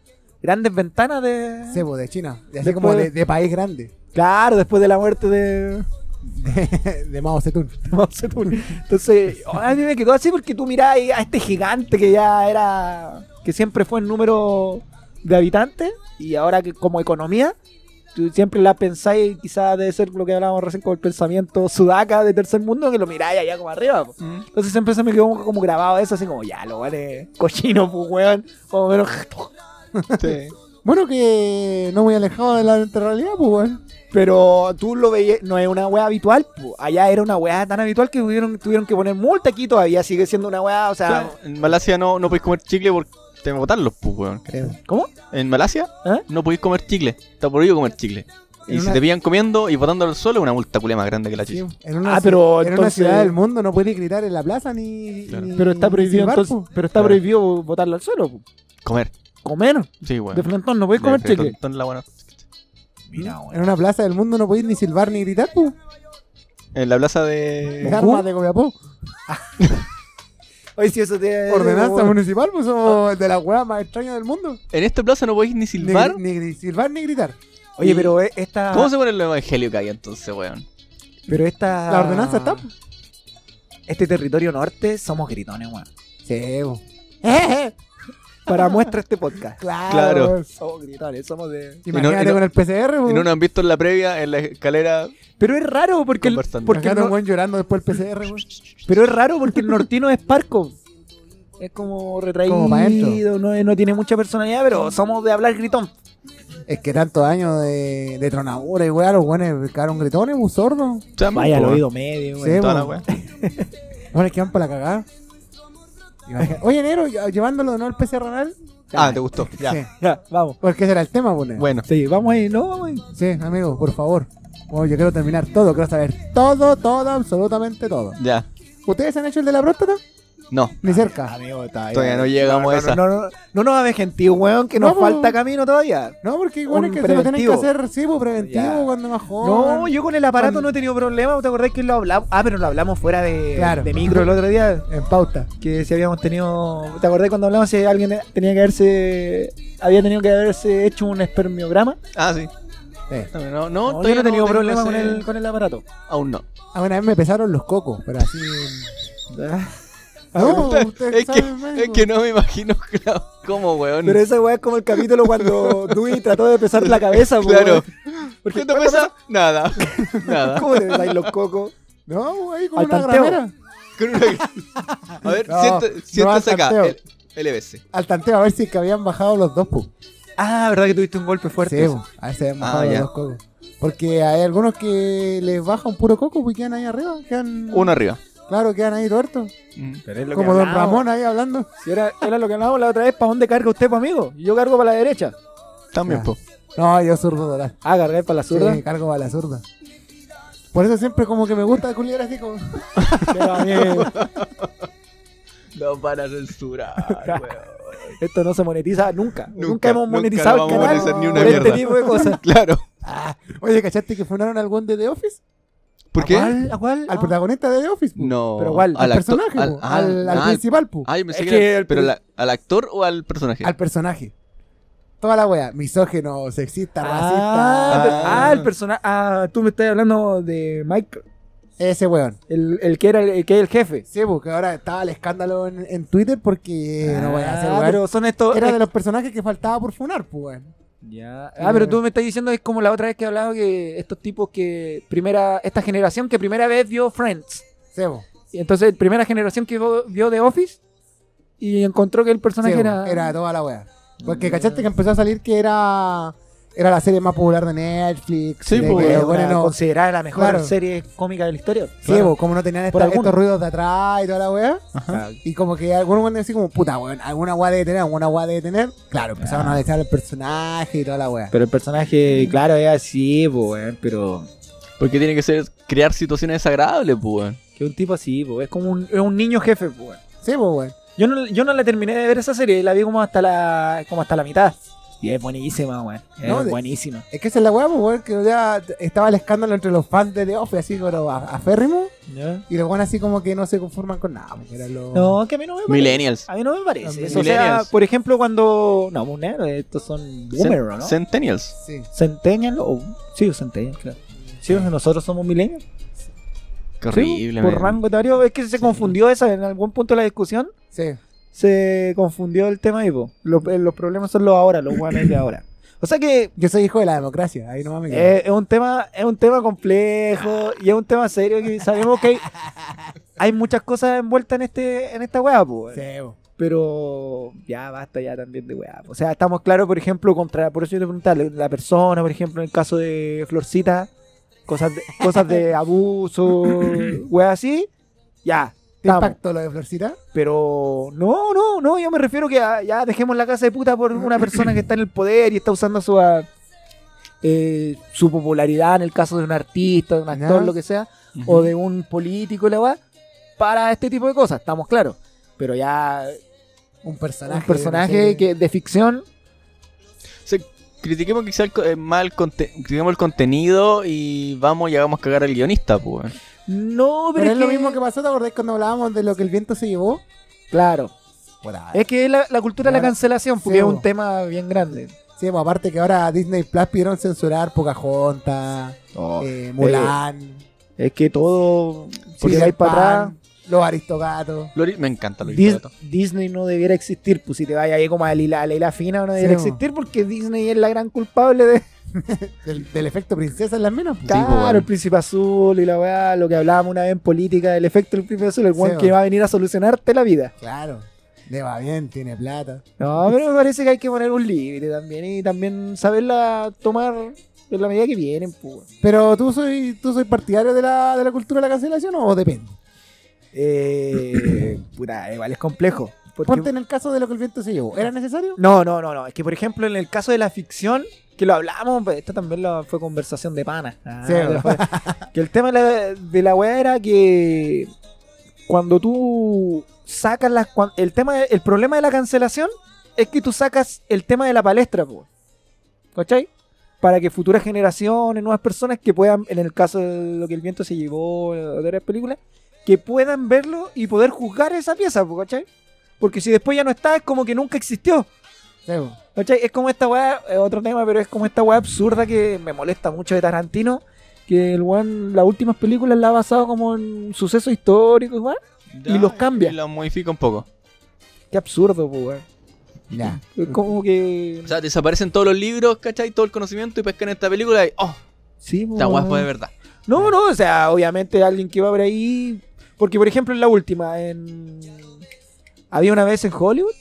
grandes ventanas de. Cebo, de China. De así Después- como de, de país grande. Claro, después de la muerte de. De, de Mao Zedong. Mao Zedong. Entonces, a mí me quedó así porque tú mirás a este gigante que ya era. que siempre fue en número de habitantes y ahora que como economía, tú siempre la pensáis, quizás debe ser lo que hablábamos recién con el pensamiento sudaca de tercer mundo, que lo miráis allá como arriba. po. Mm. Entonces siempre se me quedó como, como grabado eso, así como ya, lo vale cochino, pues weón. Como menos. Sí. Bueno, que no muy alejado de la realidad, pues, weón. Pero tú lo veías, no es una weá habitual, po. allá era una weá tan habitual que tuvieron, tuvieron que poner multa aquí todavía sigue siendo una weá, o sea, Claro, en Malasia no, no podéis comer chicle porque te botan los pues, weón. ¿cómo? En Malasia ¿Eh? no podéis comer chicle. Está prohibido comer chicle. Y si una- te pillan comiendo y botándolo al suelo, es una multa culé más grande que la Sí, chicha. en una, Ah, pero en una entonces- ciudad del mundo no puedes gritar en la plaza ni. Claro. ni- Pero está prohibido silbar, entonces, po. pero está Claro. prohibido botarlo al suelo, po. Comer. comer Sí, weón. de frentón, no puedes De comer frente, chicle. tontón la buena. Mira, En una plaza del mundo no podéis ni silbar ni gritar, pues. En la plaza de. Armas de Copiapó. Oye, si eso te Ordenanza municipal, pues somos de las weas más extrañas del mundo. En esta plaza no podéis ni silbar. ni, ni silbar ni gritar. Oye, Y- pero eh, esta ¿Cómo se pone el evangelio que hay entonces, weón? pero esta La ordenanza está. Este territorio norte somos gritones, weón. Sí, po. Para muestra este podcast. Claro. Claro. Somos gritones, somos de Imagínate Y no- y no- con el PCR, po. Y no nos han visto en la previa, en la escalera. Pero es raro porque el, Conversando. porque el Imagínate un no- buen llorando después del PCR, pero es raro porque el nortino es parco. Es como retraído, Como pa' dentro. no, no tiene mucha personalidad, pero somos de hablar gritón. Es que tantos años de, de tronadura y weá, los buenos quedaron gritones, muy sordos. Chamo, Vaya al po, oído medio, Sí, weón. Toda la po. weá. Bueno, es que van para la cagada. Oye, Nero, llevándolo de nuevo al PCR renal. Ah, te gustó. Ya. Sí. Ya, vamos. Porque ese era el tema, pues. Nero. Bueno, Sí, vamos ahí, no, vamos ahí. Sí, amigo, por favor. Bueno, yo quiero terminar todo, quiero saber todo, todo, absolutamente todo. ya. ¿Ustedes han hecho el de la próstata? No, Ni cerca. Amigo, está Todavía no llegamos a esa. No, no, no, no nos hagas gentil, weón, que No, nos po. falta camino todavía. No, porque igual Un es que se lo tienen que preventivo. hacer, sí, pues preventivo Ya. cuando más joven. No, yo con el aparato no he tenido problema. ¿Te acordás que lo hablamos? Ah, pero lo hablamos fuera de, Claro. de micro el otro día. En pauta. Que si habíamos tenido. ¿Te acordás cuando hablamos si alguien tenía que haberse. Había tenido que haberse hecho un espermiograma? Ah, sí. Sí. No, no, no, No, yo todavía no he tenido tengo problema con el, con el aparato. Aún no. A una vez me pesaron los cocos, pero así. No, ustedes es, que, es no me imagino claro, cómo, weón. Pero esa weá es como el capítulo cuando Dewey trató de pesar la cabeza, po, Claro. weón. Porque, ¿Qué te pesa? Nada. Nada. ¿Cómo le dais los cocos? No, ahí con Al una tanteo. gramera. Con una- A ver, No, sienta- no acá. tanteo. El, LBC. Al tanteo, a ver si es que habían bajado los dos, pues. Ah, ¿verdad que tuviste un golpe fuerte? Sí, a ver si habían bajado Ah, los ya. dos cocos. Porque hay algunos que les baja un puro coco, pues quedan ahí arriba. Quedan... Uno arriba. Claro, quedan ahí tuertos. Mm. Pero es lo Como que Don. Ramón ahí hablando. Si era, era lo que hablábamos la otra vez, ¿para dónde carga usted, para amigo? Y Yo cargo para la derecha. También, po. No, yo zurdo total. Ah, cargar para la zurda. Sí, cargo a la zurda. Por eso siempre como que me gusta culiar así como... Pero a mí, No para censurar, esto no se monetiza nunca. Nunca, Nunca, hemos nunca monetizado no el vamos a canal monetizar ni una por este mierda. tipo de cosas. Claro. Ah, oye, ¿cachaste que funaron al buen de The Office? ¿Por ¿A qué? cuál? ¿A cuál? Al Ah. protagonista de The Office. po. No. ¿Pero cuál? Al, personaje, al- ah, al, al ah, principal, po. Ah, yo pensé Es que, que era- el pero la- al actor o al personaje. al personaje. Toda la wea. Misógeno, sexista, Ah, racista. pero- ah, el personaje. Ah, tú me estás hablando de Mike, Ese weón. el, el que era el, el que es el jefe. Sí, porque ahora estaba el escándalo en, en Twitter porque no voy a hacer Ah, weón. pero son estos. Era es- de los personajes que faltaba por funar, pues weón. Ya. Ah, pero tú me estás diciendo es como la otra vez que he hablado que estos tipos que primera esta generación que primera vez vio Friends. Sí, po. Y entonces primera generación que vio, vio The Office y encontró que el personaje Sí, po. era era toda la wea. Porque cachaste que empezó a salir que era era la serie más popular de Netflix. Sí, de po, que, Era bueno, no- considerada la mejor Claro. serie cómica de la historia. Sí, po, como no tenían Por esta- algunos. estos ruidos de atrás y toda la wea. Ajá. Y como que algunos weones así como, puta, weón, alguna weá debe tener, alguna weá debe tener. Claro, empezaron a dejar el personaje y toda la weá. Pero el personaje, claro, es así, po, weón, pero Porque tiene que ser crear situaciones desagradables, pues, weón. que un tipo así, po, es como un, es un niño jefe, weón. Sí, pues, weón. Yo no, yo no la terminé de ver esa serie, la vi como hasta la como hasta la mitad. Y es buenísima, weón. Es No, buenísima. Es que esa es la weá, pues, weón, que ya estaba el escándalo entre los fans de The Office, así, pero a- aférrimo. Y los weones así como que no se conforman con nada, los... No, que a mí no me parece. Millennials. A mí no me parece. Eso. O sea, millennials. por ejemplo, cuando. No, Munero, estos son ¿no? Centennials. Sí. Centennial o. Sí, Centennial, claro. Sí, nosotros somos millennials. Qué Sí, horrible, por man. rango etario, es que se confundió esa en algún punto de la discusión. Sí. Se confundió el tema y po. Los, eh, los problemas son los ahora, los guanes de ahora. O sea que Yo soy hijo de la democracia, ahí nomás me quedo. eh, es un tema, es un tema complejo y es un tema serio que sabemos que hay, hay muchas cosas envueltas en este, en esta weá, po. Sí, po. Pero ya basta ya también de weá. O sea, estamos claros, por ejemplo, contra, por eso yo te preguntaba, la persona, por ejemplo, en el caso de Florcita, cosas de, cosas de abuso, weá así, ya. ¿Te estamos. impactó lo de Florcita? Pero no, no, no, yo me refiero que ya dejemos la casa de puta por una persona que está en el poder y está usando su, ah, eh, su popularidad en el caso de un artista, de un actor, Ya. lo que sea, o de un político, la weá, para este tipo de cosas, estamos claros. Pero ya Un personaje. un personaje que de ficción, Se- critiquemos quizá el, eh, mal conte- critiquemos el contenido y vamos y hagamos cagar al guionista, pues. No, pero, Pero es lo que- mismo que pasó, ¿te acordás cuando hablábamos de lo que el viento se llevó? Claro, es que es la, la cultura de la cancelación, porque Sí, es un tema bien grande. Sí, pues aparte que ahora Disney Plus pidieron censurar Pocahontas, eh, Mulan, Es que todo, vais para atrás... Los Aristogatos. Me encanta lo Dis- Disney no debiera existir, pues si te vayas ahí como a la la hila fina no debiera Sí, existir porque Disney es la gran culpable de Del, del efecto princesa en las minas. pues. claro, pues, bueno. el príncipe azul y la weá, lo que hablábamos una vez en política del efecto del príncipe azul, el Sí, one mo. que va a venir a solucionarte la vida. Claro. Le va bien, tiene plata. No, pero me parece que hay que poner un límite también y también saberla tomar en la medida que vienen, pues. Pero tú soy, tú soy partidario de la, de la cultura de la cancelación o depende. Eh, puta, igual es complejo. porque- Ponte en el caso de lo que el viento se llevó. ¿Era necesario? No, no, no, no. Es que, por ejemplo, en el caso de la ficción, que lo hablamos, pues, esta también lo- fue conversación de pana. Ah, Sí, que el tema de la, de la weá era que cuando tú sacas las. El, tema de- el problema de la cancelación es que tú sacas el tema de la palestra, po. ¿cachai? Para que futuras generaciones, nuevas personas que puedan, en el caso de lo que el viento se llevó, de otras películas, que puedan verlo y poder juzgar esa pieza, ¿cachai? Porque si después ya no está, es como que nunca existió. Sí, po. ¿Cachai? Es como esta weá, es otro tema, pero es como esta weá absurda que me molesta mucho de Tarantino. Que el weón, las últimas películas la ha basado como en sucesos históricos, weón. y los cambia. Y los modifica un poco. Qué absurdo, pues, weón. Ya. Es como que. O sea, desaparecen todos los libros, ¿cachai? Todo el conocimiento y pescan esta película y ¡oh! Sí, pues, Esta weá fue de verdad. No, no, o sea, obviamente alguien que va por ahí. Porque, por ejemplo, en la última, en. Había una vez en Hollywood.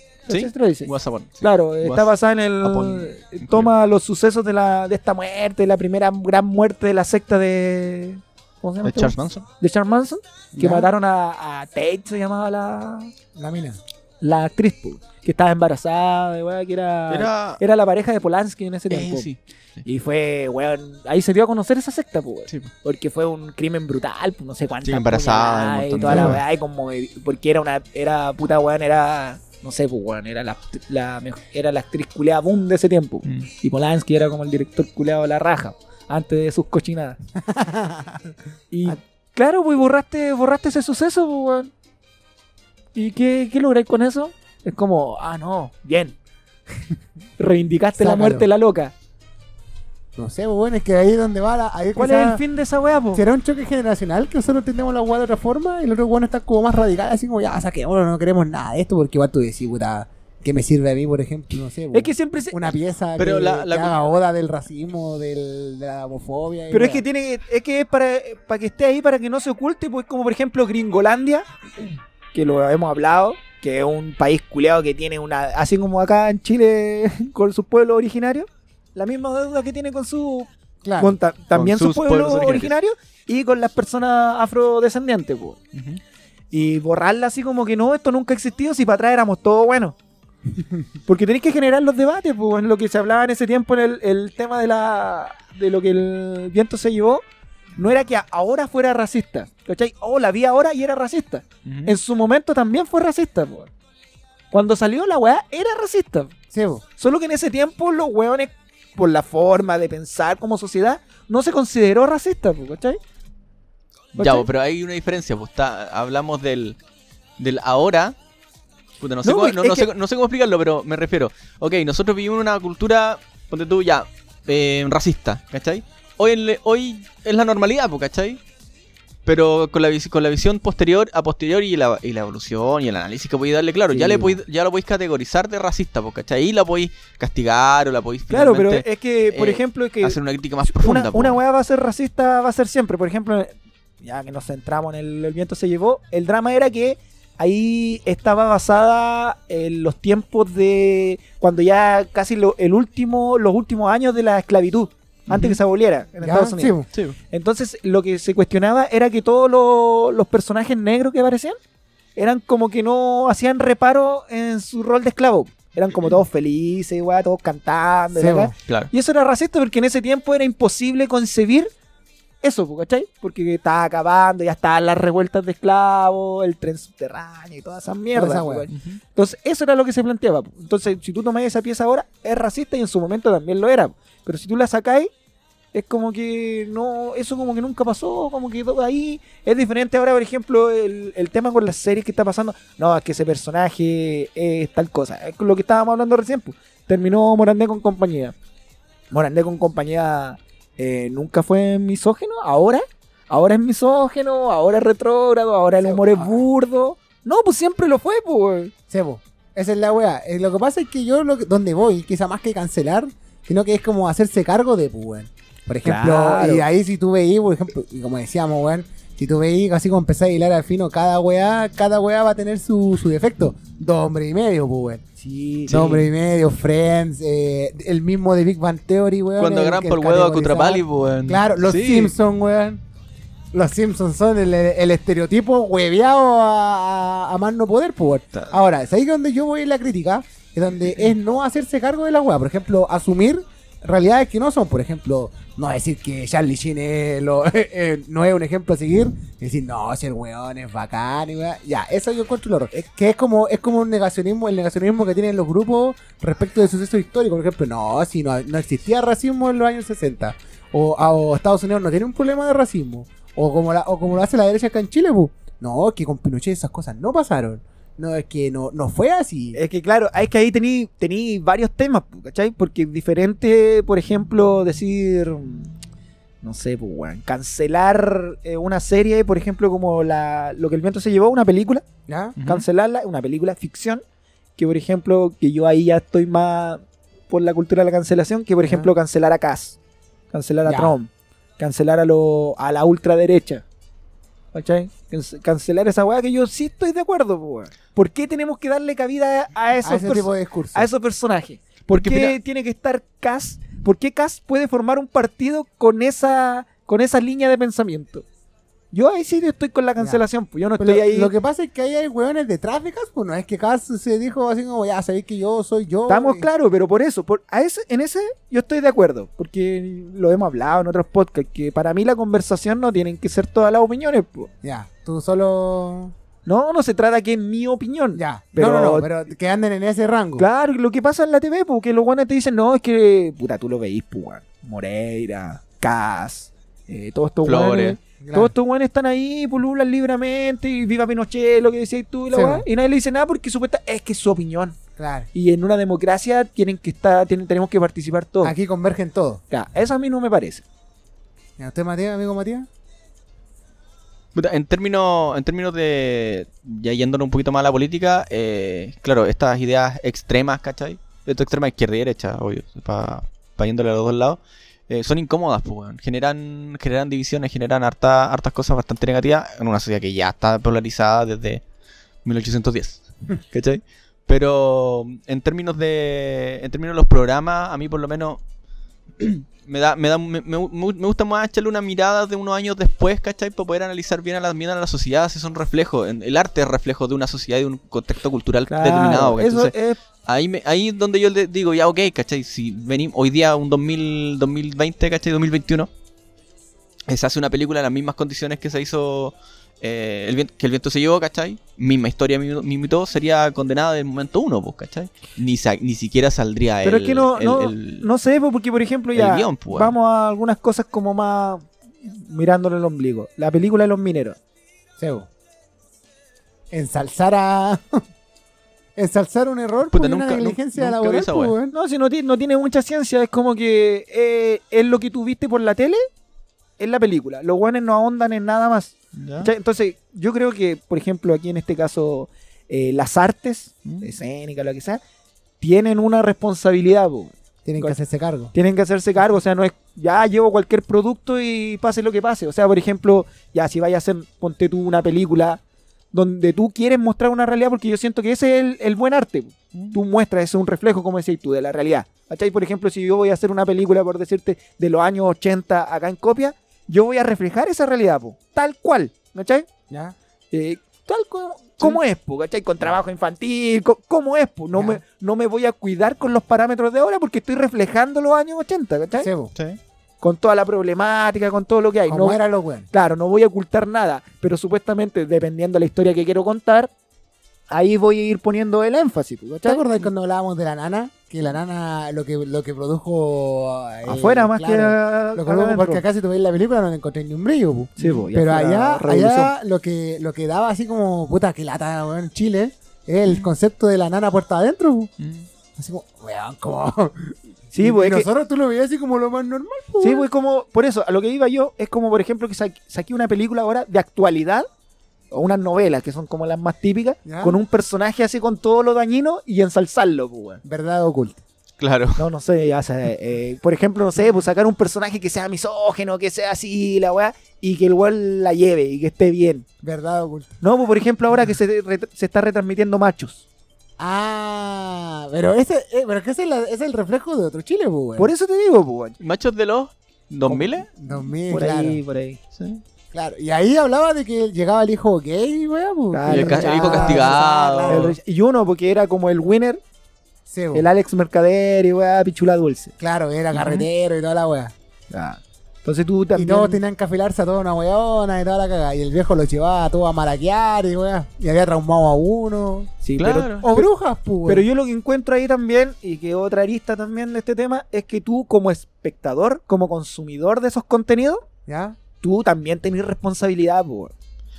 Claro, está basada en el. upon- Toma los sucesos de, la, de esta muerte, la primera gran muerte de la secta de. ¿Cómo se llama? ¿De este Charles? Manson? De Charles Manson. Que mataron a, a Tate, se llamaba la, La mina. la actriz, po, que estaba embarazada, weón, que era, era... Era. la pareja de Polanski en ese Eh, tiempo. sí. Y fue, weón, ahí se dio a conocer esa secta, pues, weón. Sí, po. Porque fue un crimen brutal, pues, no sé cuántas Sí, embarazada, y toda la weá, y como porque era una, era puta weón, era, no sé, pues era la, la era la actriz culeada boom de ese tiempo. Mm. Y Polanski era como el director culeado de la raja, antes de sus cochinadas. y claro, pues borraste, borraste ese suceso, pues weón. ¿Y qué, qué lográis con eso? Es como, ah, no, bien. Reivindicaste la muerte de la loca. No sé, pues, bueno, es que ahí es donde va la. Ahí ¿Cuál quizá- es el fin de esa weá, po? ¿Será un choque generacional que nosotros entendemos la weá de otra forma y los otros weones están como más radicales, así como ya saquémoslo, no queremos nada de esto, porque igual tú decís, puta, ¿qué me sirve a mí, por ejemplo? No sé, Es que siempre se, una pieza Pero que, la- la- que haga oda del racismo, del, de la homofobia. y Pero es que tiene es que es para, para que esté ahí para que no se oculte, pues como por ejemplo Gringolandia, que lo hemos hablado, que es un país culeado que tiene una, así como acá en Chile con sus pueblos originarios, la misma deuda que tiene con su Claro. con ta- también sus sus pueblos pueblos originarios. y con las personas afrodescendientes. Y borrarla así como que no, esto nunca ha existido, si para atrás éramos todos buenos. Porque tenéis que generar los debates, pues, en lo que se hablaba en ese tiempo en el, el tema de la de lo que el viento se llevó, no era que ahora fuera racista, ¿cachai? Oh, la vi ahora y era racista. En su momento también fue racista, pues. Cuando salió la weá, era racista. Sí, po. Solo que en ese tiempo los weones, por la forma de pensar como sociedad, no se consideró racista, ¿cachai? Ya, pero hay una diferencia, pues está, hablamos del, del ahora. Puta, no, sé No, cómo, no, no que- sé, no sé cómo explicarlo, pero me refiero. Ok, nosotros vivimos una cultura, ponte tú ya, eh, racista, ¿cachai? Hoy, en hoy es la normalidad, ¿cachai? Pero con la, vis- con la visión posterior a posterior y la, y la evolución y el análisis que podéis darle, claro, Sí, ya, le po. podéis- ya lo podéis categorizar de racista, ¿cachai? Y la podéis castigar o la podéis Claro, pero es que, por eh, ejemplo, es que hacer una crítica más profunda. una, una weá va a ser racista, va a ser siempre. Por ejemplo, ya que nos centramos en el, el viento se llevó, el drama era que ahí estaba basada en los tiempos de cuando ya casi lo- el último, los últimos años de la esclavitud, antes que se aboliera en Ya, Estados sí, Unidos. Sí, po. Entonces, lo que se cuestionaba era que todos los, los personajes negros que aparecían eran como que no hacían reparo en su rol de esclavo. Eran como todos felices, weá, todos cantando. y Sí, claro. Y eso era racista porque en ese tiempo era imposible concebir eso, ¿cachai? Porque estaba acabando, ya estaban las revueltas de esclavos, el tren subterráneo y todas esas mierdas. esa. ¿cachai? Entonces, eso era lo que se planteaba. Entonces, si tú tomas esa pieza ahora, es racista y en su momento también lo era. Pero si tú la sacáis, es como que no, eso como que nunca pasó, como que todo ahí. Es diferente ahora, por ejemplo, el, el tema con las series que está pasando. No, es que ese personaje es tal cosa. Es lo que estábamos hablando recién. po. Terminó Morandé con compañía. Morandé con compañía eh, nunca fue misógeno, ahora, ahora es misógeno, ahora es retrógrado, ahora el humor es burdo. No, pues siempre lo fue, pues. Sí, po. Esa es la weá. Eh, lo que pasa es que yo lo que- donde voy, quizá más que cancelar, sino que es como hacerse cargo de, pues, weón. Por ejemplo, Claro. y ahí si tú veís, por ejemplo, y como decíamos, weón, si tú veís así como empezás a hilar al fino, cada weá, cada weá va a tener su, su defecto. Dos hombres y medio, pues, weón. Sí, Dos hombres y medio, Friends, eh, el mismo de Big Bang Theory, weón. Cuando el- agarran el por huevo a. Cutrapali, po, weón. Claro, los Sí. Simpsons, weón. Los Simpsons son el, el estereotipo hueveado a, a- a más no poder, pues. weón. Ahora, es ahí donde yo voy en la crítica, donde es no hacerse cargo de la weá. Por ejemplo, asumir realidades que no son. Por ejemplo, no decir que Charlie Sheen es lo- eh, no es un ejemplo a seguir. Y decir, no, si el weón es bacán y weá. Ya, eso yo encuentro lo Es que es como, es como un negacionismo, el negacionismo que tienen los grupos respecto de sucesos históricos. Por ejemplo, no, si no, no existía racismo en los años 60. O, Estados Unidos no tiene un problema de racismo. O como, la, o como lo hace la derecha acá en Chile. No, que con Pinochet esas cosas no pasaron. No, es que no, no fue así. Es que claro, es que ahí tení, tení varios temas, ¿cachai? Porque es diferente, por ejemplo, decir, no sé, pues, weón, cancelar eh, una serie, por ejemplo, como la, lo que el viento se llevó, una película. Ujú. cancelarla, una película ficción, que por ejemplo, que yo ahí ya estoy más por la cultura de la cancelación, que por ejemplo cancelar a Cass, cancelar a Ya. Trump, cancelar a, lo, a la ultraderecha. ¿Cachai? Cance- Cancelar esa weá que yo sí estoy de acuerdo, weón. ¿Por qué tenemos que darle cabida a esos, A ese perso- tipo de discurso. a esos personajes? ¿Por Porque qué mira- tiene que estar Cass? ¿Por qué Cass puede formar un partido con esa, con esa línea de pensamiento? Yo ahí sí estoy con la cancelación, pues yo no Pero estoy ahí. Lo que pasa es que ahí hay hueones de tráficas, pues no es que Cas se dijo así como, ya sabéis que yo soy yo. Estamos y- claros, pero por eso, por, a ese, en ese yo estoy de acuerdo, porque lo hemos hablado en otros podcasts, que para mí la conversación no tienen que ser todas las opiniones. po. Ya, tú solo. No, no se trata que es mi opinión. Ya, Pero- no, no, no, pero que anden en ese rango. Claro, lo que pasa en la TV, porque los guanes te dicen, no, es que, puta, tú lo veís, pues. Moreira, Cas, eh, todos estos Flores. guanes. Claro. Todos estos guanes están ahí, pululan libremente, y viva Pinochet, lo que decías tú, y la Sí, y nadie le dice nada porque supuesta es que es su opinión. Claro. Y en una democracia tienen que estar, tienen, tenemos que participar todos. Aquí convergen todos. Ya, eso a mí no me parece. ¿Y a usted, Matías, amigo Matías? En términos, en términos de. Ya yéndonos un poquito más a la política, eh, claro, estas ideas extremas, ¿cachai? Esto extrema izquierda y derecha, obvio, para yéndole a los dos lados, eh, son incómodas, pues. Generan, generan divisiones, generan harta- hartas cosas bastante negativas en una sociedad que ya está polarizada desde 1810, ¿cachai? Pero en términos de. En términos de los programas, a mí por lo menos. Me, da, me, da, me, me- me gusta más echarle una mirada de unos años después, ¿cachai? Para poder analizar bien a la, bien a la sociedad, si son reflejos. El arte es reflejo de una sociedad y de un contexto cultural determinado. ¿cachai? eso Entonces, es, ahí, me, ahí es donde yo le digo, ya, ok, ¿cachai? Si venimos hoy día, un 2000, 2020, ¿cachai? 2021, eh, se hace una película en las mismas condiciones que se hizo eh, el, que el viento se llevó, ¿cachai? Misma historia, mismo, todo, sería condenada del momento uno, pues, ¿cachai? Ni, ni siquiera saldría pero el, es que no, el- no, el- no sé, po, porque por ejemplo ya guion, pues, vamos a algunas cosas como más mirándole el ombligo. La película de los mineros. Sebo. Ensalzar a. Ensalzar un error Puta, por nunca- una negligencia nunca laboral, esa pues, weón. No, si no, no tiene mucha ciencia, es como que eh, es lo que tú viste por la tele, es la película. Los guanes no ahondan en nada más. Entonces, yo creo que, por ejemplo, aquí en este caso, eh, las artes, Mm. escénica, lo que sea, tienen una responsabilidad, po. Tienen que hacerse cargo. tienen que hacerse cargo, o sea, no es ya llevo cualquier producto y pase lo que pase. O sea, por ejemplo, ya si vayas a hacer, ponte tú una película donde tú quieres mostrar una realidad, porque yo siento que ese es el, el buen arte. po. Tú muestras, ese es un reflejo, como decías tú, de la realidad. ¿Cachai? Por ejemplo, si yo voy a hacer una película, por decirte, de los años 80 acá en copia, yo voy a reflejar esa realidad, po, tal cual, ¿cachai? ¿Ya? Eh, tal como, como es, po, ¿cachai? Con trabajo infantil, co- como es, po. No, Ya. me, no me voy a cuidar con los parámetros de ahora porque estoy reflejando los años 80, ¿cachai? Sebo. Sí. Con toda la problemática, con todo lo que hay. Como No, eran los weones. Claro, no voy a ocultar nada, pero supuestamente, dependiendo de la historia que quiero contar, ahí voy a ir poniendo el énfasis, po, ¿Te ¿cachai? acuerdas cuando hablábamos de la nana? Que la nana lo que, lo que produjo. eh, Afuera más claro, que Lo que produjo, porque acá si tú la película no le encontré ni un brillo, pu. Sí, po, y Pero allá, allá lo que lo que daba así como, puta, que lata, weón, en Chile, es el concepto de la nana puerta adentro, pu. Mm. Así como, weón, como. Sí, y, pues, y es que- nosotros tú lo veías así como lo más normal, pu, Sí, pues como, por eso, a lo que iba yo, es como por ejemplo que sa- saqué una película ahora de actualidad, o unas novelas que son como las más típicas, Ya. con un personaje así con todo lo dañino y ensalzarlo, pues, weón. Verdad oculta. Claro. No, no sé, ya sé, eh, por ejemplo, no sé, pues sacar un personaje que sea misógeno, que sea así, la weá, y que el weón la lleve y que esté bien. Verdad oculta. No, pues por ejemplo, ahora que se, re- se está retransmitiendo machos. Ah, pero ese, eh, pero es que ese es, la- ese es el reflejo de otro Chile, pu, weón. Por eso te digo, pues, weón. ¿Machos de los 2000? 2000, Por claro. ahí, por ahí. Sí. Claro, y ahí hablaba de que llegaba el hijo gay, weón. Claro, Y el, el hijo castigado. claro. El re- y uno, porque era como el winner, Sí, el Alex Mercader y weá, pichula dulce. Claro, era carretero y toda la weá. Entonces tú Y también. todos tenían que afilarse a toda una weona y toda la cagada. Y el viejo los llevaba a todos a maraquear y weá. Y había traumado a uno. Sí, Claro. pero, O brujas, pues. pero yo lo que encuentro ahí también, y que otra arista también de este tema, es que tú como espectador, como consumidor de esos contenidos, ¿Ya? Tú también tenés responsabilidad, po,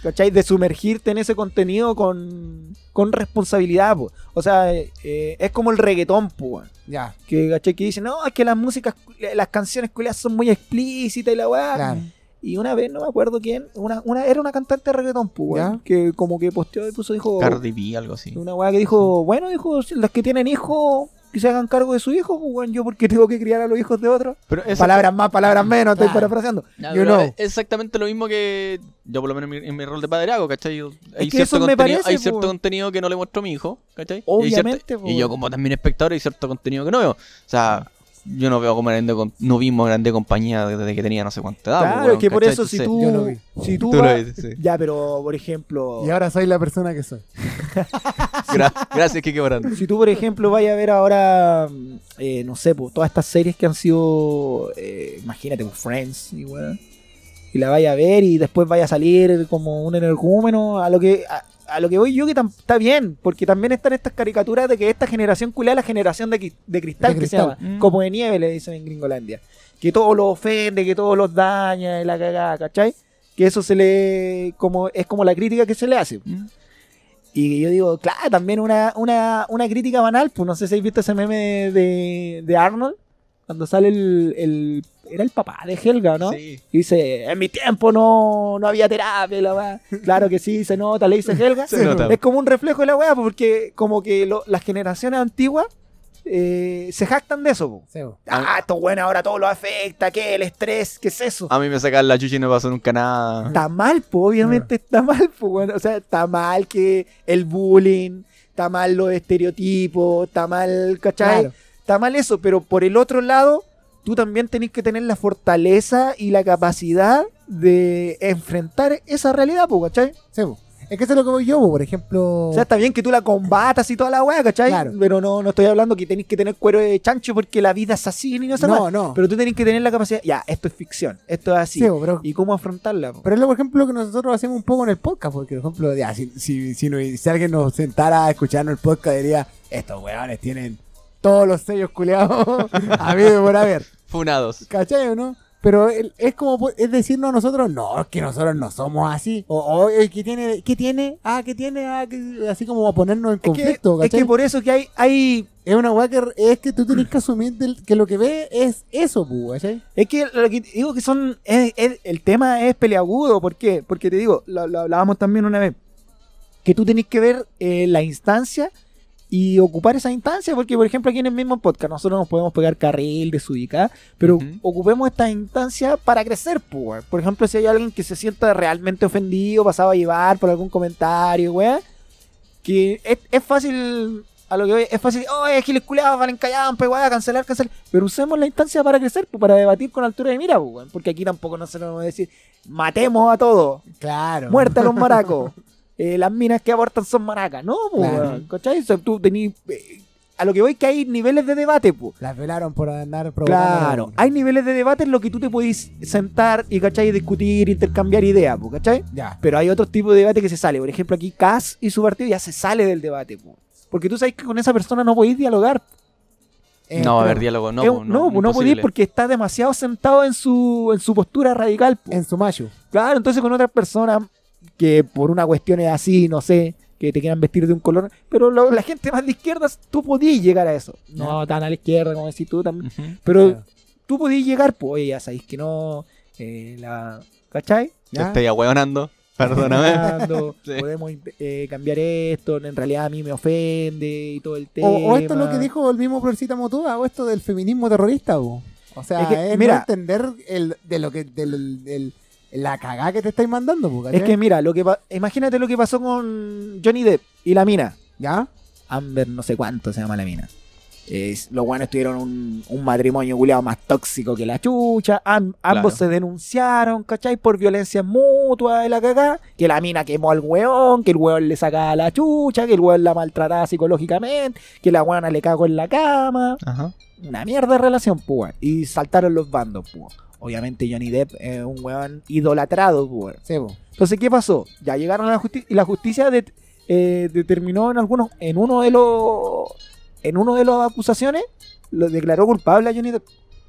¿cachai? De sumergirte en ese contenido con, con responsabilidad, po. O sea, eh, es como el reggaetón, po, Ya. que, ¿cachai? Que dicen, no, es que las músicas, las canciones culiadas son muy explícitas y la weá. Claro. Y una vez, no me acuerdo quién, una, una, era una cantante de reggaetón, Ya. que como que posteó y puso, dijo... Cardi B, algo así. Una weá que dijo, bueno, dijo, las que tienen hijos, que se hagan cargo de su hijo, pues weón, yo porque tengo que criar a los hijos de otros. Pero Palabras más, palabras menos, estoy Claro. parafraseando. You know. es exactamente lo mismo que yo por lo menos en mi, en mi rol de padre hago, ¿cachai? Yo- hay que cierto, eso me contenido, parece, hay cierto po. contenido que no le muestro a mi hijo, ¿cachai? Y Obviamente, cierto- po. y, yo como también espectador hay cierto contenido que no veo. O sea, yo no veo como grande, no vimos grande compañía desde que tenía no sé cuánta edad. Claro, pues, weón, es que por eso si tú, yo lo vi. si tú, Tú lo vas- sí. ya, pero por ejemplo, Y ahora soy la persona que soy. gra- gracias, Kike Morán. si tú por ejemplo vayas a ver ahora, eh, no sé, pues, todas estas series que han sido, eh, imagínate, pues, Friends y weón, y la vaya a ver y después vaya a salir como un energúmeno, a lo que a, a lo que voy yo que está bien, porque también están estas caricaturas de que esta generación culea la generación de, de cristal De que se cristal. llama, Mm. como de nieve le dicen en Gringolandia, que todo lo ofende, que todo los daña, y la cagada, ¿cachai? Que eso se le como es como la crítica que se le hace. Mm. Y yo digo, claro, también una, una, una crítica banal, pues no sé si habéis visto ese meme de, de Arnold, cuando sale el, el- Era el papá de Helga, ¿no? Sí. Y dice, en mi tiempo no, no había terapia, la weá. Claro que sí, se nota, le dice Helga. Se nota. Es como un reflejo de la weá, porque como que lo- las generaciones antiguas eh, se jactan de eso. po. Sí, po. Ah, esto bueno ahora todo lo afecta, ¿qué? El estrés, ¿qué es eso? A mí me sacan la chucha y no pasó nunca nada. Está mal, pues, obviamente está mal, pues, bueno, o sea, está mal que el bullying, está mal los estereotipos, está mal, ¿cachai? Claro. Está mal eso, pero por el otro lado, tú también tenés que tener la fortaleza y la capacidad de enfrentar esa realidad, pues, ¿cachai? Sí, po. Es que eso es lo que voy yo, po, por ejemplo. O sea, está bien que tú la combatas y toda la weá, ¿cachai? Claro. Pero no, no estoy hablando que tenés que tener cuero de chancho porque la vida es así ni no no, no. Pero tú tenés que tener la capacidad, ya, esto es ficción, esto es así. Sí, po, pero, ¿Y cómo afrontarla? po? pero es lo, por ejemplo, que nosotros hacemos un poco en el podcast. Porque, por ejemplo, ya, si, si, si, si alguien nos sentara a escucharnos el podcast, diría: Estos weones tienen todos los sellos culeados habido por haber. Funados. ¿Cachai o no? Pero es como po- es decirnos a nosotros, no, es que nosotros no somos así. O, o ¿qué tiene? ¿Qué tiene? Ah, ¿qué tiene? Ah, que- así como a ponernos en Es que, conflicto, es que por eso que hay, hay Es una weá que es que tú tenés que asumir del- que lo que ves es eso, pu, ¿cachai? Es que lo que digo que son. es- es- el tema es peleagudo. ¿Por qué? Porque te digo, lo, lo hablábamos también una vez. Que tú tenés que ver eh, la instancia y ocupar esa instancia. Porque, por ejemplo, aquí en el mismo podcast, nosotros nos podemos pegar carril, desubicar. Pero ocupemos esta instancia para crecer, pues. Por ejemplo, si hay alguien que se sienta realmente ofendido, pasado a llevar por algún comentario, weá. Que es, es fácil. A lo que voy, es fácil, oh, es giles culeados, valen callados, pues weá, cancelar, cancelar. Pero usemos la instancia para crecer, pues, para debatir con altura de mira, pues, porque aquí tampoco no se nos va a decir, matemos a todos, Claro. muerte a los maracos, eh, las minas que abortan son maracas, ¿no? Pues, Claro. ¿cachai? O sea, tú tenís, eh, a lo que voy que hay niveles de debate, pues. Las velaron por andar provocando. Claro, hay niveles de debate en los que tú te podís sentar y, ¿cachai? discutir, intercambiar ideas, pues, ¿cachai? Ya. Pero hay otro tipo de debate que se sale. Por ejemplo, aquí Cass y su partido ya se sale del debate, pues. Porque tú sabes que con esa persona no podéis dialogar. Eh, no va a haber claro, diálogo, no. Po, no, pues, no podéis imposible. porque está demasiado sentado en su, en su postura radical. En su macho. Claro, entonces con otras personas que por una cuestión es así, no sé, que te quieran vestir de un color, pero lo- la gente más de izquierdas, tú podías llegar a eso. No tan a la izquierda como decís tú también. Ujú. Pero Claro. tú podías llegar, pues, oye, ya sabéis que no, eh, la, ¿cachai? Te ¿Ya? estoy ahueonando. Perdóname. Sí. Podemos eh, cambiar esto, en realidad a mí me ofende y todo el tema. O, o esto es lo que dijo el mismo Florcita Motuda, o esto del feminismo terrorista, pu. O sea, Es que, es mira- no entender el, de lo que, del, del- la cagada que te estáis mandando, ¿cachai? Es que mira, lo que pa- imagínate lo que pasó con Johnny Depp y la mina. ¿Ya? Amber no sé cuánto se llama la mina. Es, los buenos tuvieron un, un matrimonio culiado más tóxico que la chucha. Am- ambos Claro. se denunciaron, ¿cachai? Por violencia mutua de la cagá. Que la mina quemó al weón, que el weón le sacaba la chucha, que el weón la maltrataba psicológicamente, que la weona le cagó en la cama. Ajá. Una mierda de relación, pues. Y saltaron los bandos, pues. Obviamente Johnny Depp es un weón idolatrado. Sí, pu. Entonces, ¿qué pasó? Ya llegaron a la justicia y la justicia eh, determinó en algunos, en uno de los, en uno de las acusaciones, lo declaró culpable a Johnny Depp.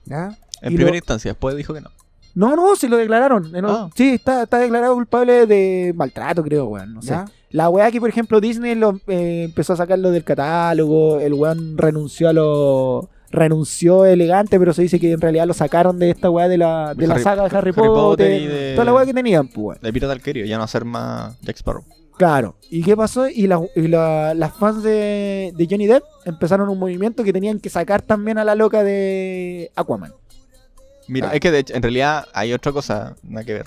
¿Ya? En Y primera lo- instancia, después dijo que no. No, no, se lo declararon. Ah. Sí, está, está declarado culpable de maltrato, creo, weón. No sé. ¿Ya? La weá que, por ejemplo, Disney lo, eh, empezó a sacarlo del catálogo, el weón renunció a lo... Renunció elegante, pero se dice que en realidad lo sacaron de esta weá de la, de la Harry- saga de Harry, Potter, Potter y de- toda la weá que tenían, pues. De Pirata del ya no hacer más Jack Sparrow. Claro. ¿Y qué pasó? Y, la- y la- las fans de, de Johnny Depp empezaron un movimiento que tenían que sacar también a la loca de Aquaman. Mira, Ah. es que de hecho, en realidad hay otra cosa, nada que ver.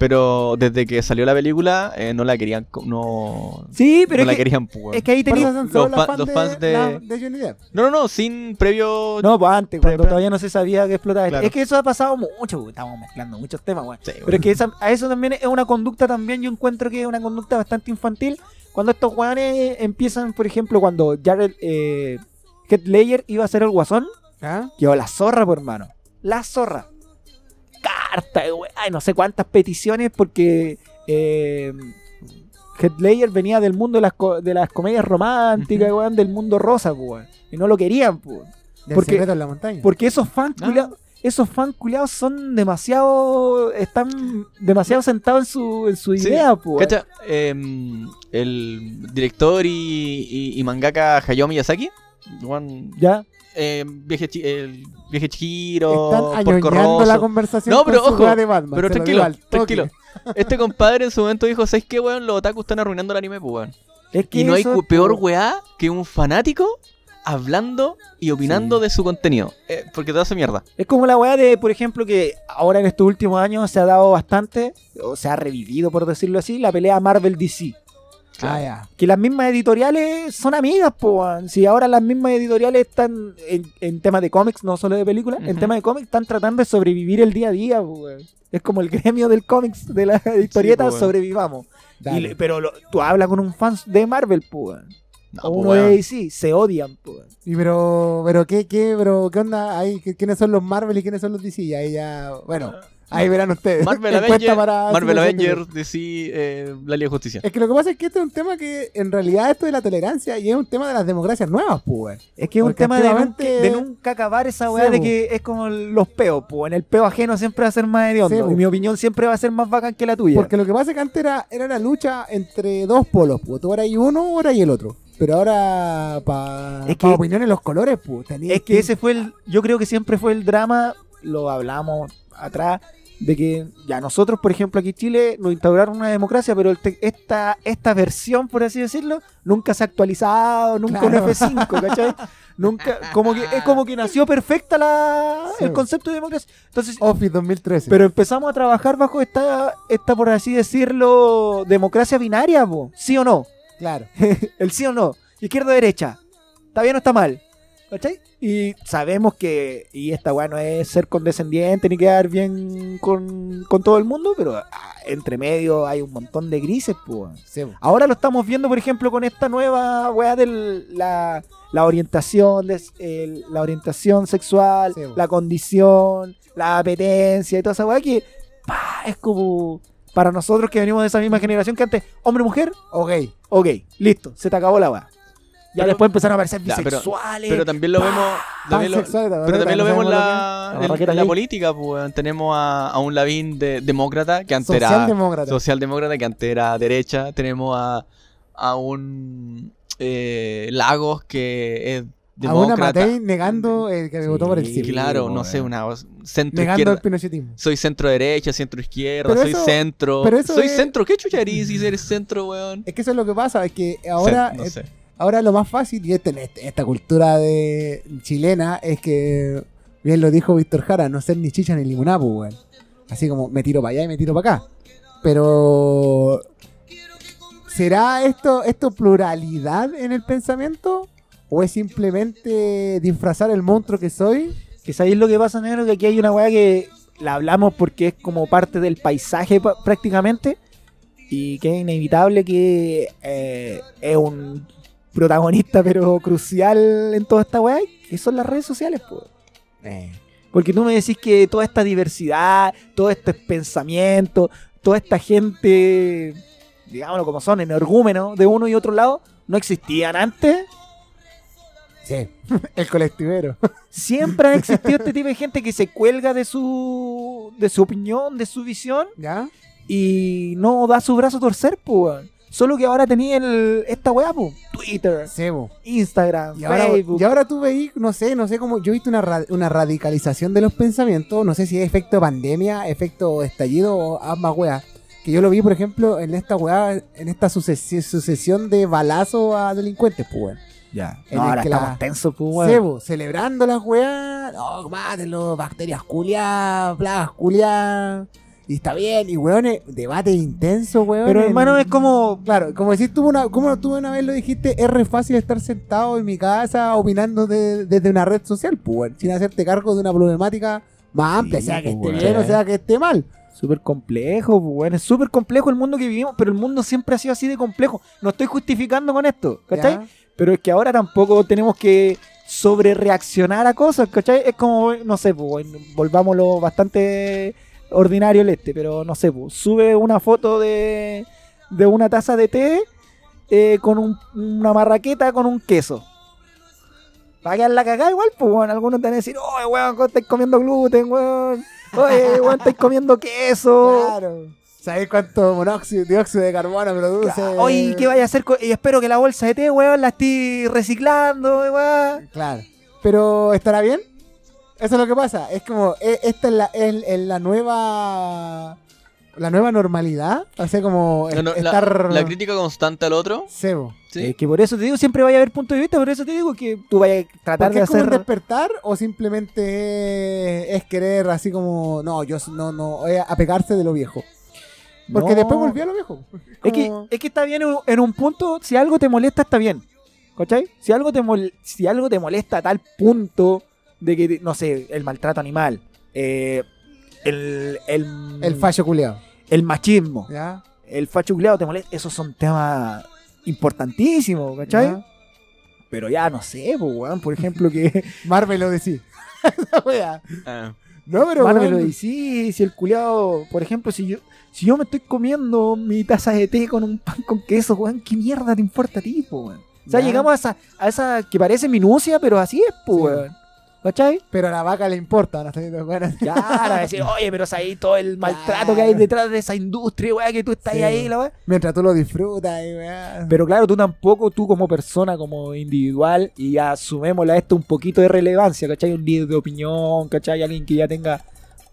Pero desde que salió la película, eh, no la querían. No, Sí, pero no es la que, querían, pues, es que ahí solo los los fa- fans los de, fans de- la- de Johnny Depp. No, no, no, sin previo. No, pues antes, Pre- cuando pre- todavía no se sabía que explotaba. Claro. Es que eso ha pasado mucho, porque estamos mezclando muchos temas, weón. Sí, Pero es que esa- a eso también es una conducta también, yo encuentro que es una conducta bastante infantil. Cuando estos weones empiezan, por ejemplo, cuando Jared eh, Heath Ledger iba a ser el guasón, ¿Ah? quedó la zorra, por hermano. La zorra. Carta, de weá, y no sé cuántas peticiones porque eh, Heath Ledger venía del mundo de las, co- de las comedias románticas, weón, del mundo rosa, pues, weón. Y no lo querían, pues. Del Porque- secreto en la montaña. Porque esos fans Ah. culiados, esos fans culiados son demasiado, están demasiado sentados en su, en su Sí, idea, pues. ¿Cacha? Em, el director y, y, y mangaka Hayao Miyazaki. weón, Ya, em, viaje, el viaje Chihiro, Están Porco la conversación No, pero con ojo, weá de Batman. Pero tranquilo, tranquilo. Este compadre en su momento dijo, ¿sabes qué, weón? Los otakus están arruinando el anime, pues, weón. es que Y no hay peor weá que un fanático hablando y opinando Sí. de su contenido. Eh, porque te hace mierda. Es como la weá de, por ejemplo, que ahora en estos últimos años se ha dado bastante, o se ha revivido, por decirlo así, la pelea Marvel-DC. Ah, ya. Que las mismas editoriales son amigas, pues. Si ahora las mismas editoriales están en, en temas de cómics, no solo de películas, en temas de cómics están tratando de sobrevivir el día a día, po. Es como el gremio del cómics, de las historietas, po, weón. sobrevivamos. Y Dale. le- pero lo- tú hablas con un fan de Marvel, pues. No, o uno de DC, se odian, pues. Y pero, pero qué, qué, pero qué onda ahí, ¿Qué- quiénes son los Marvel y quiénes son los DC, Y ahí ya, bueno, ahí verán ustedes. Marvel Avengers, para Marvel Cine Avengers, DC, eh, la Liga de Justicia. Es que lo que pasa es que este es un tema que en realidad esto de la tolerancia y es un tema de las democracias nuevas, pues. Es que es un tema de nunca, de nunca acabar esa weá Sí, de que es como los peos, pues. En el peo ajeno siempre va a ser más hediondo. Sí, y mi opinión siempre va a ser más bacán que la tuya. Porque lo que pasa es que antes era, era la lucha entre dos polos, pues. Tú eras ahí uno, ahora y el otro. Pero ahora, para Es que- opiniones, los colores, pues. Es que ese fue el. Yo creo que siempre fue el drama, lo hablamos atrás, de que ya nosotros, por ejemplo, aquí en Chile nos instauraron una democracia, pero el esta, esta versión, por así decirlo, nunca se ha actualizado, nunca Claro. un F5, ¿cachai? Nunca, como que, es como que nació perfecta la, Sí. el concepto de democracia. Entonces, Office 2013. pero empezamos a trabajar bajo esta, esta, por así decirlo, democracia binaria, po. ¿sí o no? claro. el sí o no, izquierda o derecha, ¿está bien o está mal? ¿Cachai? Y sabemos que, y esta weá no es ser condescendiente ni quedar bien con, con todo el mundo, pero ah, entre medio hay un montón de grises, pues. Sí. Ahora lo estamos viendo, por ejemplo, con esta nueva weá de la, la orientación, des- el- la orientación sexual, Sí, la condición, la apetencia y toda esa weá que es como para nosotros que venimos de esa misma generación que antes, hombre-mujer, Ok. Ok, listo, se te acabó la weá. Ya Pero- después empezaron a aparecer Ya, pero- bisexuales. Pero también lo vemos. También lo, pero también lo vemos en la, en- la política, pues. weón. Tenemos a, a un Lavín de, demócrata, que antes era Socialdemócrata. socialdemócrata, que antes era derecha. Tenemos a, a un eh, Lagos, que es A una demócrata. Matei negando el que votó por el Sí, claro, no weón. sé, una centro Negando el izquierda. pinochetismo. Soy centro derecha, centro izquierda, Pero soy eso- centro. pero eso soy es- centro. ¿Qué chucha eres si eres centro, weón? Es que eso es lo que pasa, es que ahora, Cent- no eh, sé. Ahora lo más fácil, y este- este- esta cultura de chilena, es que, bien lo dijo Víctor Jara, no ser ni chicha ni limonada, pues, weón. Así como me tiro para allá y me tiro para acá. Pero, ¿será esto, pluralidad en el pensamiento? ¿O es simplemente disfrazar el monstruo que soy? Que sabéis lo que pasa, negro, que aquí hay una weá que la hablamos porque es como parte del paisaje pa- prácticamente. Y que es inevitable que eh, es un protagonista pero crucial en toda esta weá, que son las redes sociales, pues. Porque tú me decís que toda esta diversidad, todo este pensamiento, toda esta gente, digámoslo como son, energúmenos de uno y otro lado, no existían antes. Sí, el colectivero. Siempre ha existido este tipo de gente que se cuelga de su, de su opinión, de su visión ¿Ya? y no da su brazo a torcer, pues. Solo que ahora tenía el, esta weá, pues. Twitter, Sebo. Instagram, Y ahora, Facebook. y ahora tú veis, no sé, no sé cómo, yo he visto una, ra- una radicalización de los pensamientos, no sé si es efecto pandemia, efecto estallido o ambas weas. Que yo lo vi, por ejemplo, en esta weá, en esta sucesi- sucesión de balazos a delincuentes, pues weón. Ya. en No, el ahora que estamos la- tensos, pues, weón. Sebo, celebrando las weas, no, mátenlo, bacterias culiadas, plagas culiadas. Y está bien, y weón, debate intenso, weón. Pero hermano, es como. Claro, como decís tú una, como tú una vez lo dijiste, es re fácil estar sentado en mi casa opinando de- desde una red social, pues, weón, sin hacerte cargo de una problemática más amplia, Sí, sea que pues, esté bien o sea que esté mal. Súper complejo, pues, weón. Es súper complejo el mundo que vivimos, pero el mundo siempre ha sido así de complejo. No estoy justificando con esto, ¿cachai? ¿Ya? Pero es que ahora tampoco tenemos que sobre reaccionar a cosas, ¿cachai? Es como, no sé, pues, volvámoslo bastante ordinario el este, pero no sé, pues, sube una foto de, de una taza de té eh, con un- una marraqueta con un queso. Va a quedar la cagada igual, pues, weón. Algunos te van a decir, oye, weón, ¿cómo estáis comiendo gluten, weón? Oye, weón, estáis comiendo queso. Claro. ¿Sabés cuánto monóxido, dióxido de carbono produce? Oye, ¿qué vaya a hacer? Y espero que la bolsa de té, weón, la estoy reciclando, weón. Claro. Pero, ¿estará bien? Eso es lo que pasa. Es como, e- esta es la, es- es la nueva... La nueva normalidad. O sea, como No, no, la- estar... la, crítica constante al otro. Sebo. ¿sí? Es que por eso te digo, siempre vaya a haber punto de vista, por eso te digo que tú vayas a tratar ¿Porque de es como hacer... despertar o simplemente es querer así como, no, yo no, no, es apegarse de lo viejo? Porque No. después volvió a lo viejo. Es que, es que está bien en un- en un punto, si algo te molesta, está bien. ¿Cachai? Si algo te, mol- si algo te molesta a tal punto de que, no sé, el maltrato animal, eh, el, el, El fallo culeado. el machismo, ¿Ya? el facho culiado te molesta, esos son temas importantísimos, ¿cachai? ¿Ya? Pero ya no sé, pues, weón, por ejemplo, que Marvel lo decía. Ah. no, pero Marvel lo dice, si el culiado, por ejemplo, si yo, si yo me estoy comiendo mi taza de té con un pan con queso, weón, ¿qué mierda te importa a ti, po, weón? O sea, Ya. llegamos a esa, a esa que parece minucia, pero así es, pues, Sí. weón. ¿Cachai? Pero a la vaca le importa, no bueno, Ya, a decir, oye, pero es ahí todo el maltrato que hay detrás de esa industria, weón, que tú estás Sí. ahí, la weón. Mientras tú lo disfrutas y weá. Pero claro, tú tampoco, tú como persona, como individual, y asumémosle a esto un poquito de relevancia, ¿cachai? Un líder de opinión, ¿cachai? Alguien que ya tenga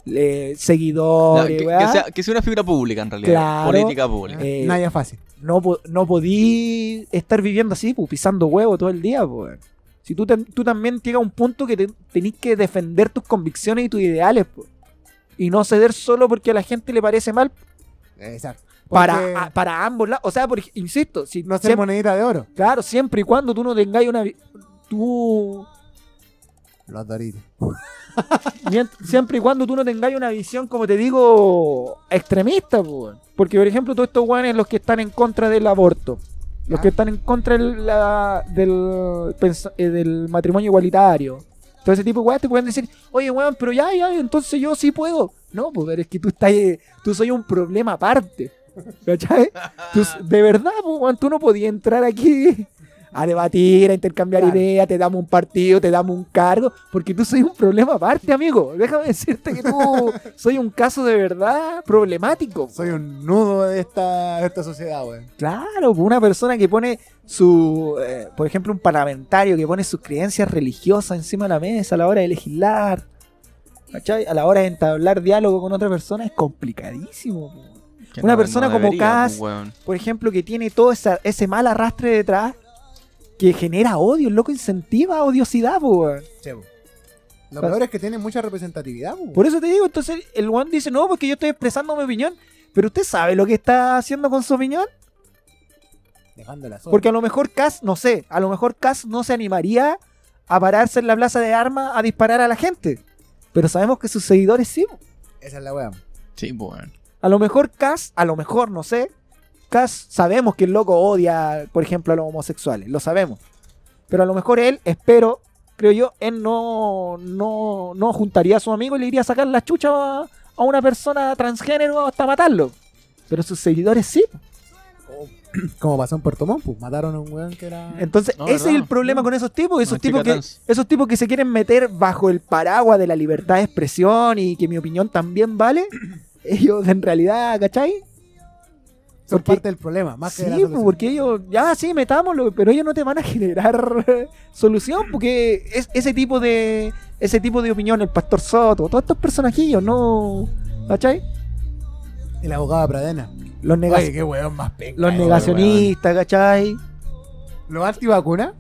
eh, seguidores, que, que weá. sea, que sea una figura pública en realidad. Claro. Política pública. Eh, Nadie es fácil. no, no podí estar viviendo así, pues, pisando huevo todo el día, pues. Si tú, te- tú también llega a un punto que te, tenés que defender tus convicciones y tus ideales, pues. Y no ceder solo porque a la gente le parece mal Exacto. para, Porque a- para ambos lados. O sea, por, ej- insisto, si no ser monedita de oro. claro, siempre y cuando tú no tengáis una... Tú... Los doritos. Siempre y cuando tú no tengáis una visión, como te digo, extremista, po, porque por ejemplo todos estos guanes los que están en contra del aborto, los que están en contra del, la- del, eh, del matrimonio igualitario, todo ese tipo de weas te pueden decir, oye weón, pero ya, ya, entonces yo sí puedo. No, pues pero es que tú estás, eh, tú soy un problema aparte. ¿Cachai? Tú de verdad, pues, weón, tú no podías entrar aquí a debatir, a intercambiar Claro. ideas, te damos un partido, te damos un cargo, porque tú soy un problema aparte, amigo. Déjame decirte que tú soy un caso de verdad problemático. Soy un nudo de esta, de esta sociedad, weón. Claro, pues, una persona que pone su, eh, por ejemplo, un parlamentario que pone sus creencias religiosas encima de la mesa a la hora de legislar, ¿cachai? A la hora de entablar diálogo con otra persona es complicadísimo. una persona como debería, Cass-. Por ejemplo, que tiene todo esa- ese mal arrastre detrás que genera odio, el loco incentiva odiosidad, po, weón. Lo peor es que tiene mucha representatividad, weón. Por eso te digo, entonces el one dice, no, porque yo estoy expresando mi opinión, pero usted sabe lo que está haciendo con su opinión. Dejándola sola. Porque a lo mejor Cass, no sé, a lo mejor Cass no se animaría a pararse en la plaza de armas a disparar a la gente. Pero sabemos que sus seguidores sí. Esa es la weá. Sí, pues, weón. A lo mejor Cass, a lo mejor, no sé. Cass, sabemos que el loco odia, por ejemplo, a los homosexuales, lo sabemos. Pero a lo mejor él, espero, creo yo, él no, no, no juntaría a su amigo y le iría a sacar la chucha a, a una persona transgénero hasta matarlo. Pero sus seguidores sí. Como pasó en Puerto Montt, pues mataron a un weón que era. Entonces, No, ese es el problema con esos tipos, esos Una tipos, que, trans. esos tipos que se quieren meter bajo el paraguas de la libertad de expresión y que mi opinión también vale. Ellos en realidad, ¿cachai? Son porque- parte del problema, más que Sí, porque ellos, ya sí, metámoslo, pero ellos no te van a generar solución, porque es ese tipo de ese tipo de opinión, el pastor Soto, todos estos personajillos, no, ¿cachai? El abogado de Pradena. Los, nega- Oye, qué más penca. los negacionistas, ¿cachai? weón. Los antivacunas.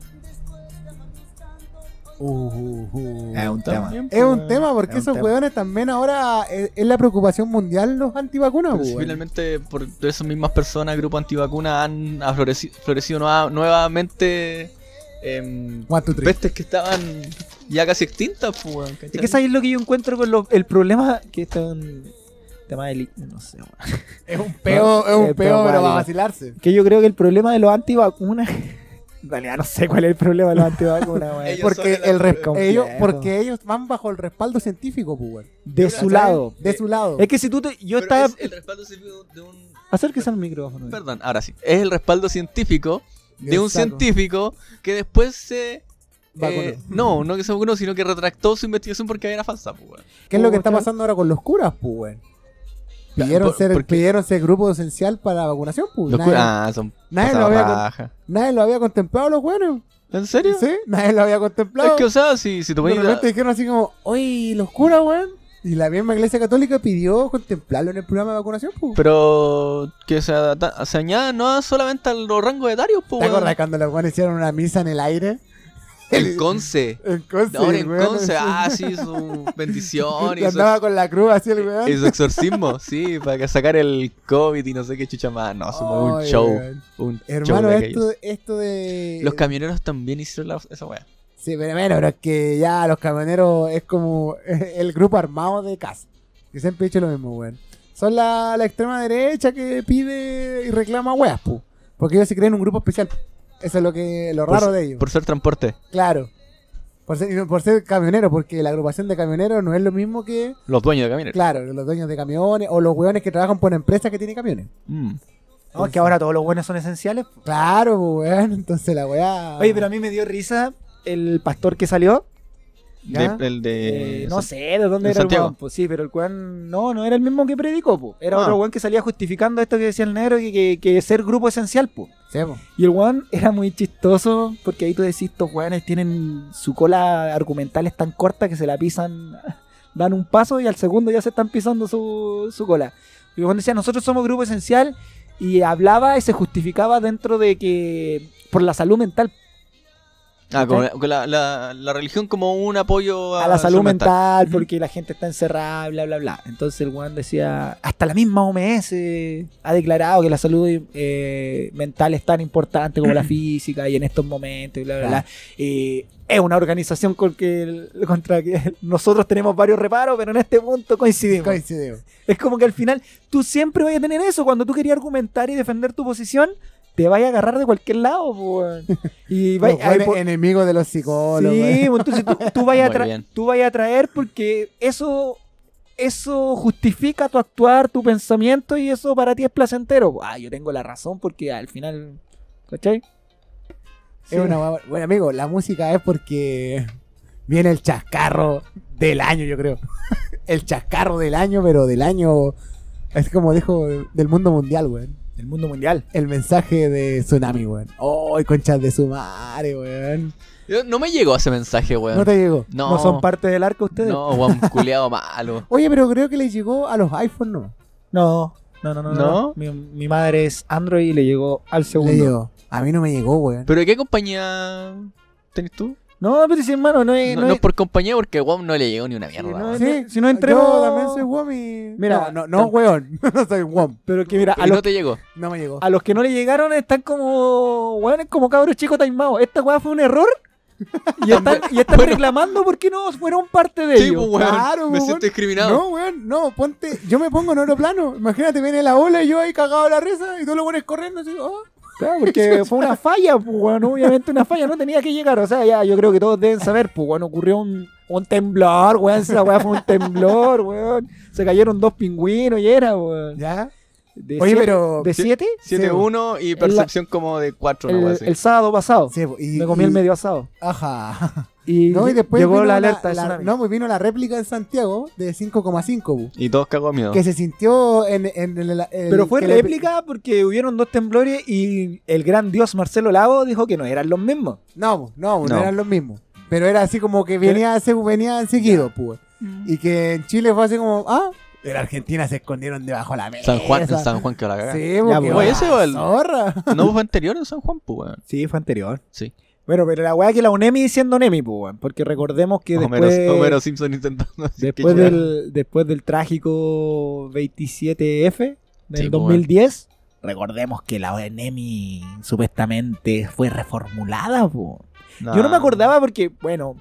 Uh, uh. Es un tema. Es un pues, tema porque Es un esos tema. weones también ahora es, es la preocupación mundial los antivacunas, pues, finalmente por esas mismas personas, grupo antivacuna, han florecido nueva- nuevamente em, One, two, pestes que estaban ya casi extintas, pues. Es que sabéis lo que yo encuentro con los- el problema que esto es un tema de no sé, weón. Es un peo, es un Eh, peo, pero va a vacilarse. Que yo creo que el problema de los antivacunas. En realidad no sé cuál es el problema de los antivacunas, weón. Ellos Porque, el res- ellos, porque ellos van bajo el respaldo científico, pues, weón. De su lado. De su lado. Es que si tú te. Yo Pero estaba. es el respaldo científico de un... Acérquese al micrófono. Perdón, ahora sí. Es el respaldo científico de un Exacto. científico que después se... Vacunó. eh, no, no que se vacunó, sino que retractó su investigación porque era falsa, pues, weón. ¿Qué es lo que está ¿Cachai? pasando ahora con los curas, pues, weón? Pidieron, Por- ser, porque- pidieron ser grupo esencial para la vacunación, pues. Los Nadie, ah, son nadie lo había nadie lo había contemplado los buenos. ¿En serio? ¿Sí? Nadie lo había contemplado. Es que, o sea, si, si te de pones... repente dijeron así como, oye, los curas, weón. Y la misma iglesia católica pidió contemplarlo en el programa de vacunación, pues. Pero que se, se añada no solamente a los rangos etarios, pues, ¿Te acuerdas cuando los buenos hicieron una misa en el aire? En Conce. En Conce, Ahora Conce, sí. ah, sí, su bendición y Y su, andaba con la cruz así el weón. y su exorcismo, sí, para sacar el COVID y no sé qué chucha más. No, somos un Ay, show. weón. Un Hermano, show de esto, esto de... Los camioneros también hicieron la- esa weá. Sí, pero bueno, pero es que ya los camioneros es como el grupo armado de casa. Que siempre he dicho lo mismo, weón. Son la, la extrema derecha que pide y reclama weas, pu. Porque ellos se creen un grupo especial. Eso es lo que lo raro por, de ellos. Por ser transporte. Claro. Por ser, por ser camionero, porque la agrupación de camioneros no es lo mismo que, Los dueños de camioneros. claro, los dueños de camiones o los weones que trabajan por una empresa que tiene camiones. Mm. No, es que ahora todos los buenos son esenciales. Claro, weón. Entonces la weá. Oye, pero a mí me dio risa el pastor que salió. ¿Ya? De- el de. Eh, no sé de dónde de era el weón, pues sí, pero el weón no, no era el mismo que predicó, pues. Era Ah. otro weón que salía justificando esto que decía el negro, que, que, que ser grupo esencial, pues. Sí. Y el weón era muy chistoso porque ahí tú decís, estos weones tienen su cola argumental es tan corta que se la pisan, dan un paso y al segundo ya se están pisando su, su cola. Y el weón decía, nosotros somos grupo esencial y hablaba y se justificaba dentro de que por la salud mental, Ah, con, la, religión como un apoyo a, a la salud mental, porque la gente está encerrada, bla, bla, bla. Entonces el weón decía, hasta la misma OMS ha declarado que la salud eh, mental es tan importante como la física y en estos momentos, y bla, bla, bla. Eh, es una organización con que, contra que nosotros tenemos varios reparos, pero en este punto coincidimos. Coincidimos. Es como que al final tú siempre vas a tener eso. Cuando tú querías argumentar y defender tu posición, te vas a agarrar de cualquier lado. weón. Y buenos por- enemigos de los psicólogos. Sí, entonces tú, tú vayas a tú vayas a traer porque eso eso justifica tu actuar, tu pensamiento y eso para ti es placentero. Ah, yo tengo la razón porque al final, ¿cachai? Es una Bueno, amigo, la música es porque viene el chascarro del año, yo creo. el chascarro del año, pero del año. Es como dijo del mundo mundial, weón. El mundo mundial. El mensaje de Tsunami, weón. ¡Oh, conchas de su madre, weón! No me llegó ese mensaje, weón. No te llegó. No, No, son parte del arco ustedes. No, weón, culeado malo. Oye, pero creo que le llegó a los iPhone, ¿no? no, no, no. no, no. ¿No? Mi, mi madre es Android y le llegó al segundo. Le llegó. A mí no me llegó, weón. ¿Pero de qué compañía tenés tú? No, pero si hermano, no es. No, no no es- por compañía, porque weón no le llegó ni una mierda. no weón. es- si no entremos- Yo también soy WOM y... Mira, no, no, no, weón. no soy WOM. Pero que mira, Pero a no los, te llegó. No me llegó. a los que no le llegaron están como. Weón, es como cabros chicos taimados. Esta weá fue un error. Y están, y están Bueno. reclamando porque no fueron parte de Sí, ellos. pues, weón. Claro, me weón. siento discriminado. No, weón, no, ponte. Yo me pongo en oro plano. Imagínate, viene la ola y yo ahí cagado a la risa y tú lo pones corriendo así. oh. Claro, porque fue una falla, pues, weón, obviamente una falla, no tenía que llegar. O sea, ya yo creo que todos deben saber, pues, weón, ocurrió un, un temblor, weón, esa weá fue un temblor, weón. Se cayeron dos pingüinos y era, weón. ¿Ya? De Oye, siete- pero- ¿De Sí. siete? 7-1 y percepción como de 4, El, el sábado pasado. Sí, y, Me comí y- el medio asado. Ajá. Y, No, y después llegó vino la alerta la- tsunami. No, pues vino la réplica en Santiago de 5,5, bu, Y todos cagó miedo. que se sintió en, en el, el- Pero fue le- réplica porque hubieron dos temblores y el gran dios Marcelo Lago dijo que no eran los mismos. No, no, no No. eran los mismos. Pero era así como que venía, se, venían seguidos, pues. Y que en Chile fue así como, ah, en Argentina se escondieron debajo de la mesa. San Juan, en San Juan que la caga. Sí, Ya, porque pues. Oye, ese o el- zorra. No fue anterior en San Juan, pues, weón. Sí, fue anterior. Sí. Bueno, pero la weá que la UNEMI siendo NEMI, pues, weón. Porque recordemos que Homero, después, Homero Simpson intentando después, del, después del trágico 27F del Sí, pues, 2010, recordemos que la UNEMI supuestamente fue reformulada, pues. Yo no me acordaba porque, bueno,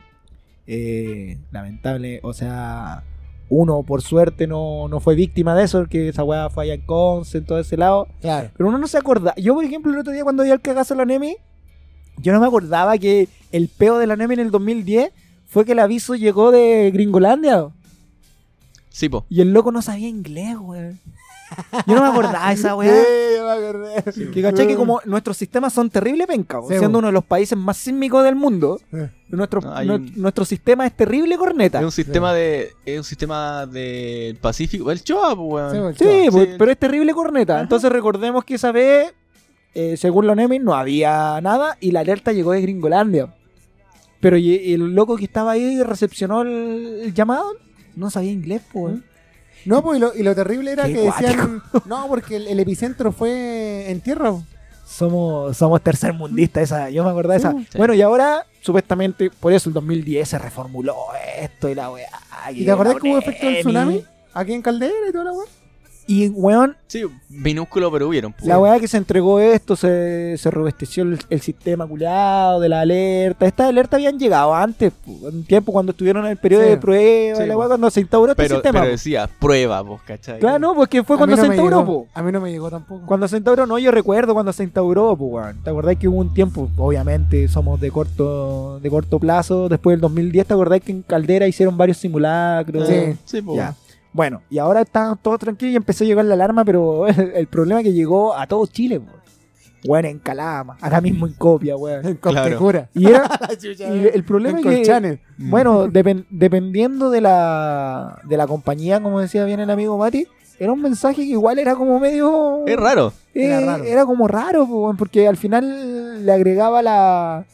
eh, lamentable, o sea, uno por suerte no, no fue víctima de eso, porque esa weá fue allá en Conce, en todo ese lado. Claro. Pero uno no se acuerda. Yo, por ejemplo, el otro día cuando vi el cagazo de la NEMI, yo no me acordaba que el peo de la NEMI en el 2010 fue que el aviso llegó de Gringolandia. Sí, po. Y el loco no sabía inglés, weón. Yo no me acordaba de esa weá. Sí, yo me acordé. Que caché que como nuestros sistemas son terrible penca, Sí, siendo uno de los países más sísmicos del mundo, nuestro, No, un- nuestro sistema es terrible corneta. Es un sistema de. Es un sistema del Pacífico. El Choa, Sí, weón. Sí, pero es terrible corneta. Entonces recordemos que esa vez, eh, según la NEMI, no había nada y la alerta llegó de Gringolandia. Pero el loco que estaba ahí recepcionó el, el llamado, no sabía inglés, pues. No, pues y lo, y lo terrible era Qué que decían. No, porque el, el epicentro fue en tierra. Somos, somos tercermundistas, esa, yo me acordaba de esa. Sí. Bueno, y ahora, supuestamente, por eso el 2010 se reformuló esto y la weá. ¿Y te acordás que hubo efecto del tsunami? Aquí en Caldera y toda la weá. Y, weón, Sí, minúsculo, pero hubieron. pues. La weá que se entregó esto, se, se robusteció el, el sistema culiado de la alerta. Estas alertas habían llegado antes, po, en un tiempo cuando estuvieron en el periodo Sí. de prueba, Sí, y la weá cuando se instauró este pero, sistema. pero po. decía, prueba, vos, ¿cachai? Claro, no, porque fue A cuando no se instauró, llegó. A mí no me llegó tampoco. Cuando se instauró, no, yo recuerdo cuando se instauró, pues, weón. ¿Te acordás que hubo un tiempo, obviamente somos de corto de corto plazo, después del 2010, ¿te acordás que en Caldera hicieron varios simulacros? Sí. Sí, pues. Bueno, y ahora estamos todos tranquilos y empezó a llegar la alarma, pero el, el problema es que llegó a todo Chile, weón. Weón, en Calama, acá mismo en Copia, weón. En Claro. Coptecura. Y era, y el problema en es que, Colchanes. bueno, depen- dependiendo de la, de la compañía, como decía bien el amigo Mati, era un mensaje que igual era como medio... Es raro. Eh, Era era, raro. como raro, porque al final le agregaba la...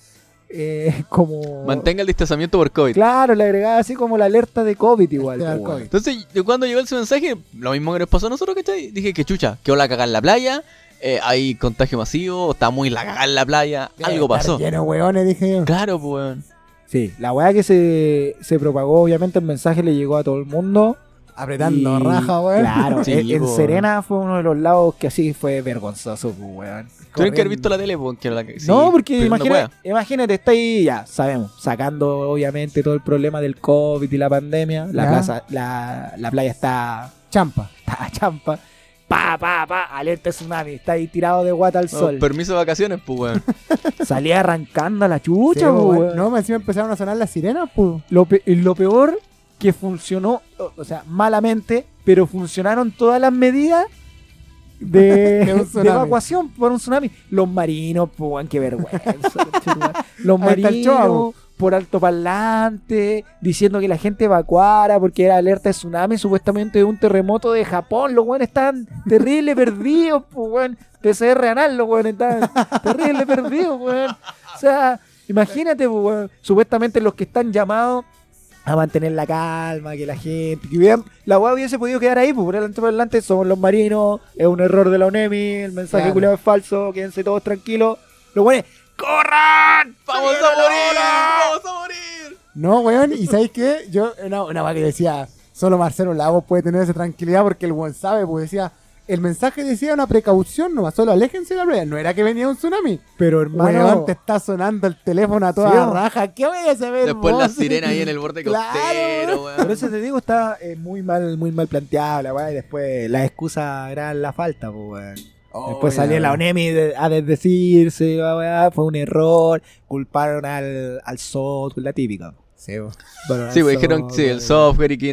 eh, como... Mantenga el distanciamiento por COVID. Claro, le agregaba así como la alerta de COVID igual. COVID. Entonces, yo cuando llegó ese mensaje, lo mismo que nos pasó a nosotros, ¿cachai? Dije que chucha, que la cagada en la playa, eh, hay contagio masivo, está muy la cagada en la playa, algo pasó. Lleno de hueones, dije yo. Claro, pues, weón. Sí, la weá que se, se propagó, obviamente el mensaje le llegó a todo el mundo. Apretando Y- raja, weón. Claro, Sí, en. Serena fue uno de los lados que así fue vergonzoso, po, weón. Tuvieron que haber visto la tele, pues, que la- sí, no, porque imagina- imagínate, está ahí, ya sabemos, sacando obviamente todo el problema del COVID y la pandemia. La, plaza, la, la playa está, Champa. está champa. Pa, pa, pa, alerta tsunami. Está ahí tirado de guata al No, sol. permiso de vacaciones, pues, weón. Salía arrancando a la Sí, chucha, po, weón. weón. No, me encima empezaron a sonar las sirenas, pues. Lo, pe- y lo peor que funcionó, o- sea, malamente, pero funcionaron todas las medidas de, evacuación por un tsunami. Los marinos, pues, qué vergüenza. Los marinos por altoparlante, diciendo que la gente evacuara porque era alerta de tsunami, supuestamente de un terremoto de Japón. Los weones estaban terrible perdidos, pues, weón. PCR anal, los weones estaban terrible perdidos, weón. O sea, imagínate, pues, weón. Supuestamente los que están llamados a mantener la calma, que la gente, que hubieran- la weá hubiese podido quedar ahí, pues por adelante por adelante somos los marinos, es un error de la UNEMI, el mensaje Claro. culiado es falso, quédense todos tranquilos. Los weones, ¡corran! ¡Vamos a morir! ¡Vamos a morir! No, weón, y ¿sabéis qué? Yo, una, una que decía, solo Marcelo Lagos puede tener esa tranquilidad porque el buen sabe, pues decía, el mensaje decía una precaución nomás, solo aléjense de la playa, no era que venía un tsunami. Pero Weón, hermano, te está sonando el teléfono a toda Sí, raja, ¿qué voy a saber Después vos? la sirena ahí en el borde Claro, costero, por weón. eso te digo, está eh, muy mal muy mal planteado la weá, y después la excusa era la falta, weón. Oh, Después salía la weón. ONEMI de- a desdecirse, fue un error, culparon al, al software, la típica. Sí, weón. Bueno, Sí, pues dijeron sí, el software. y que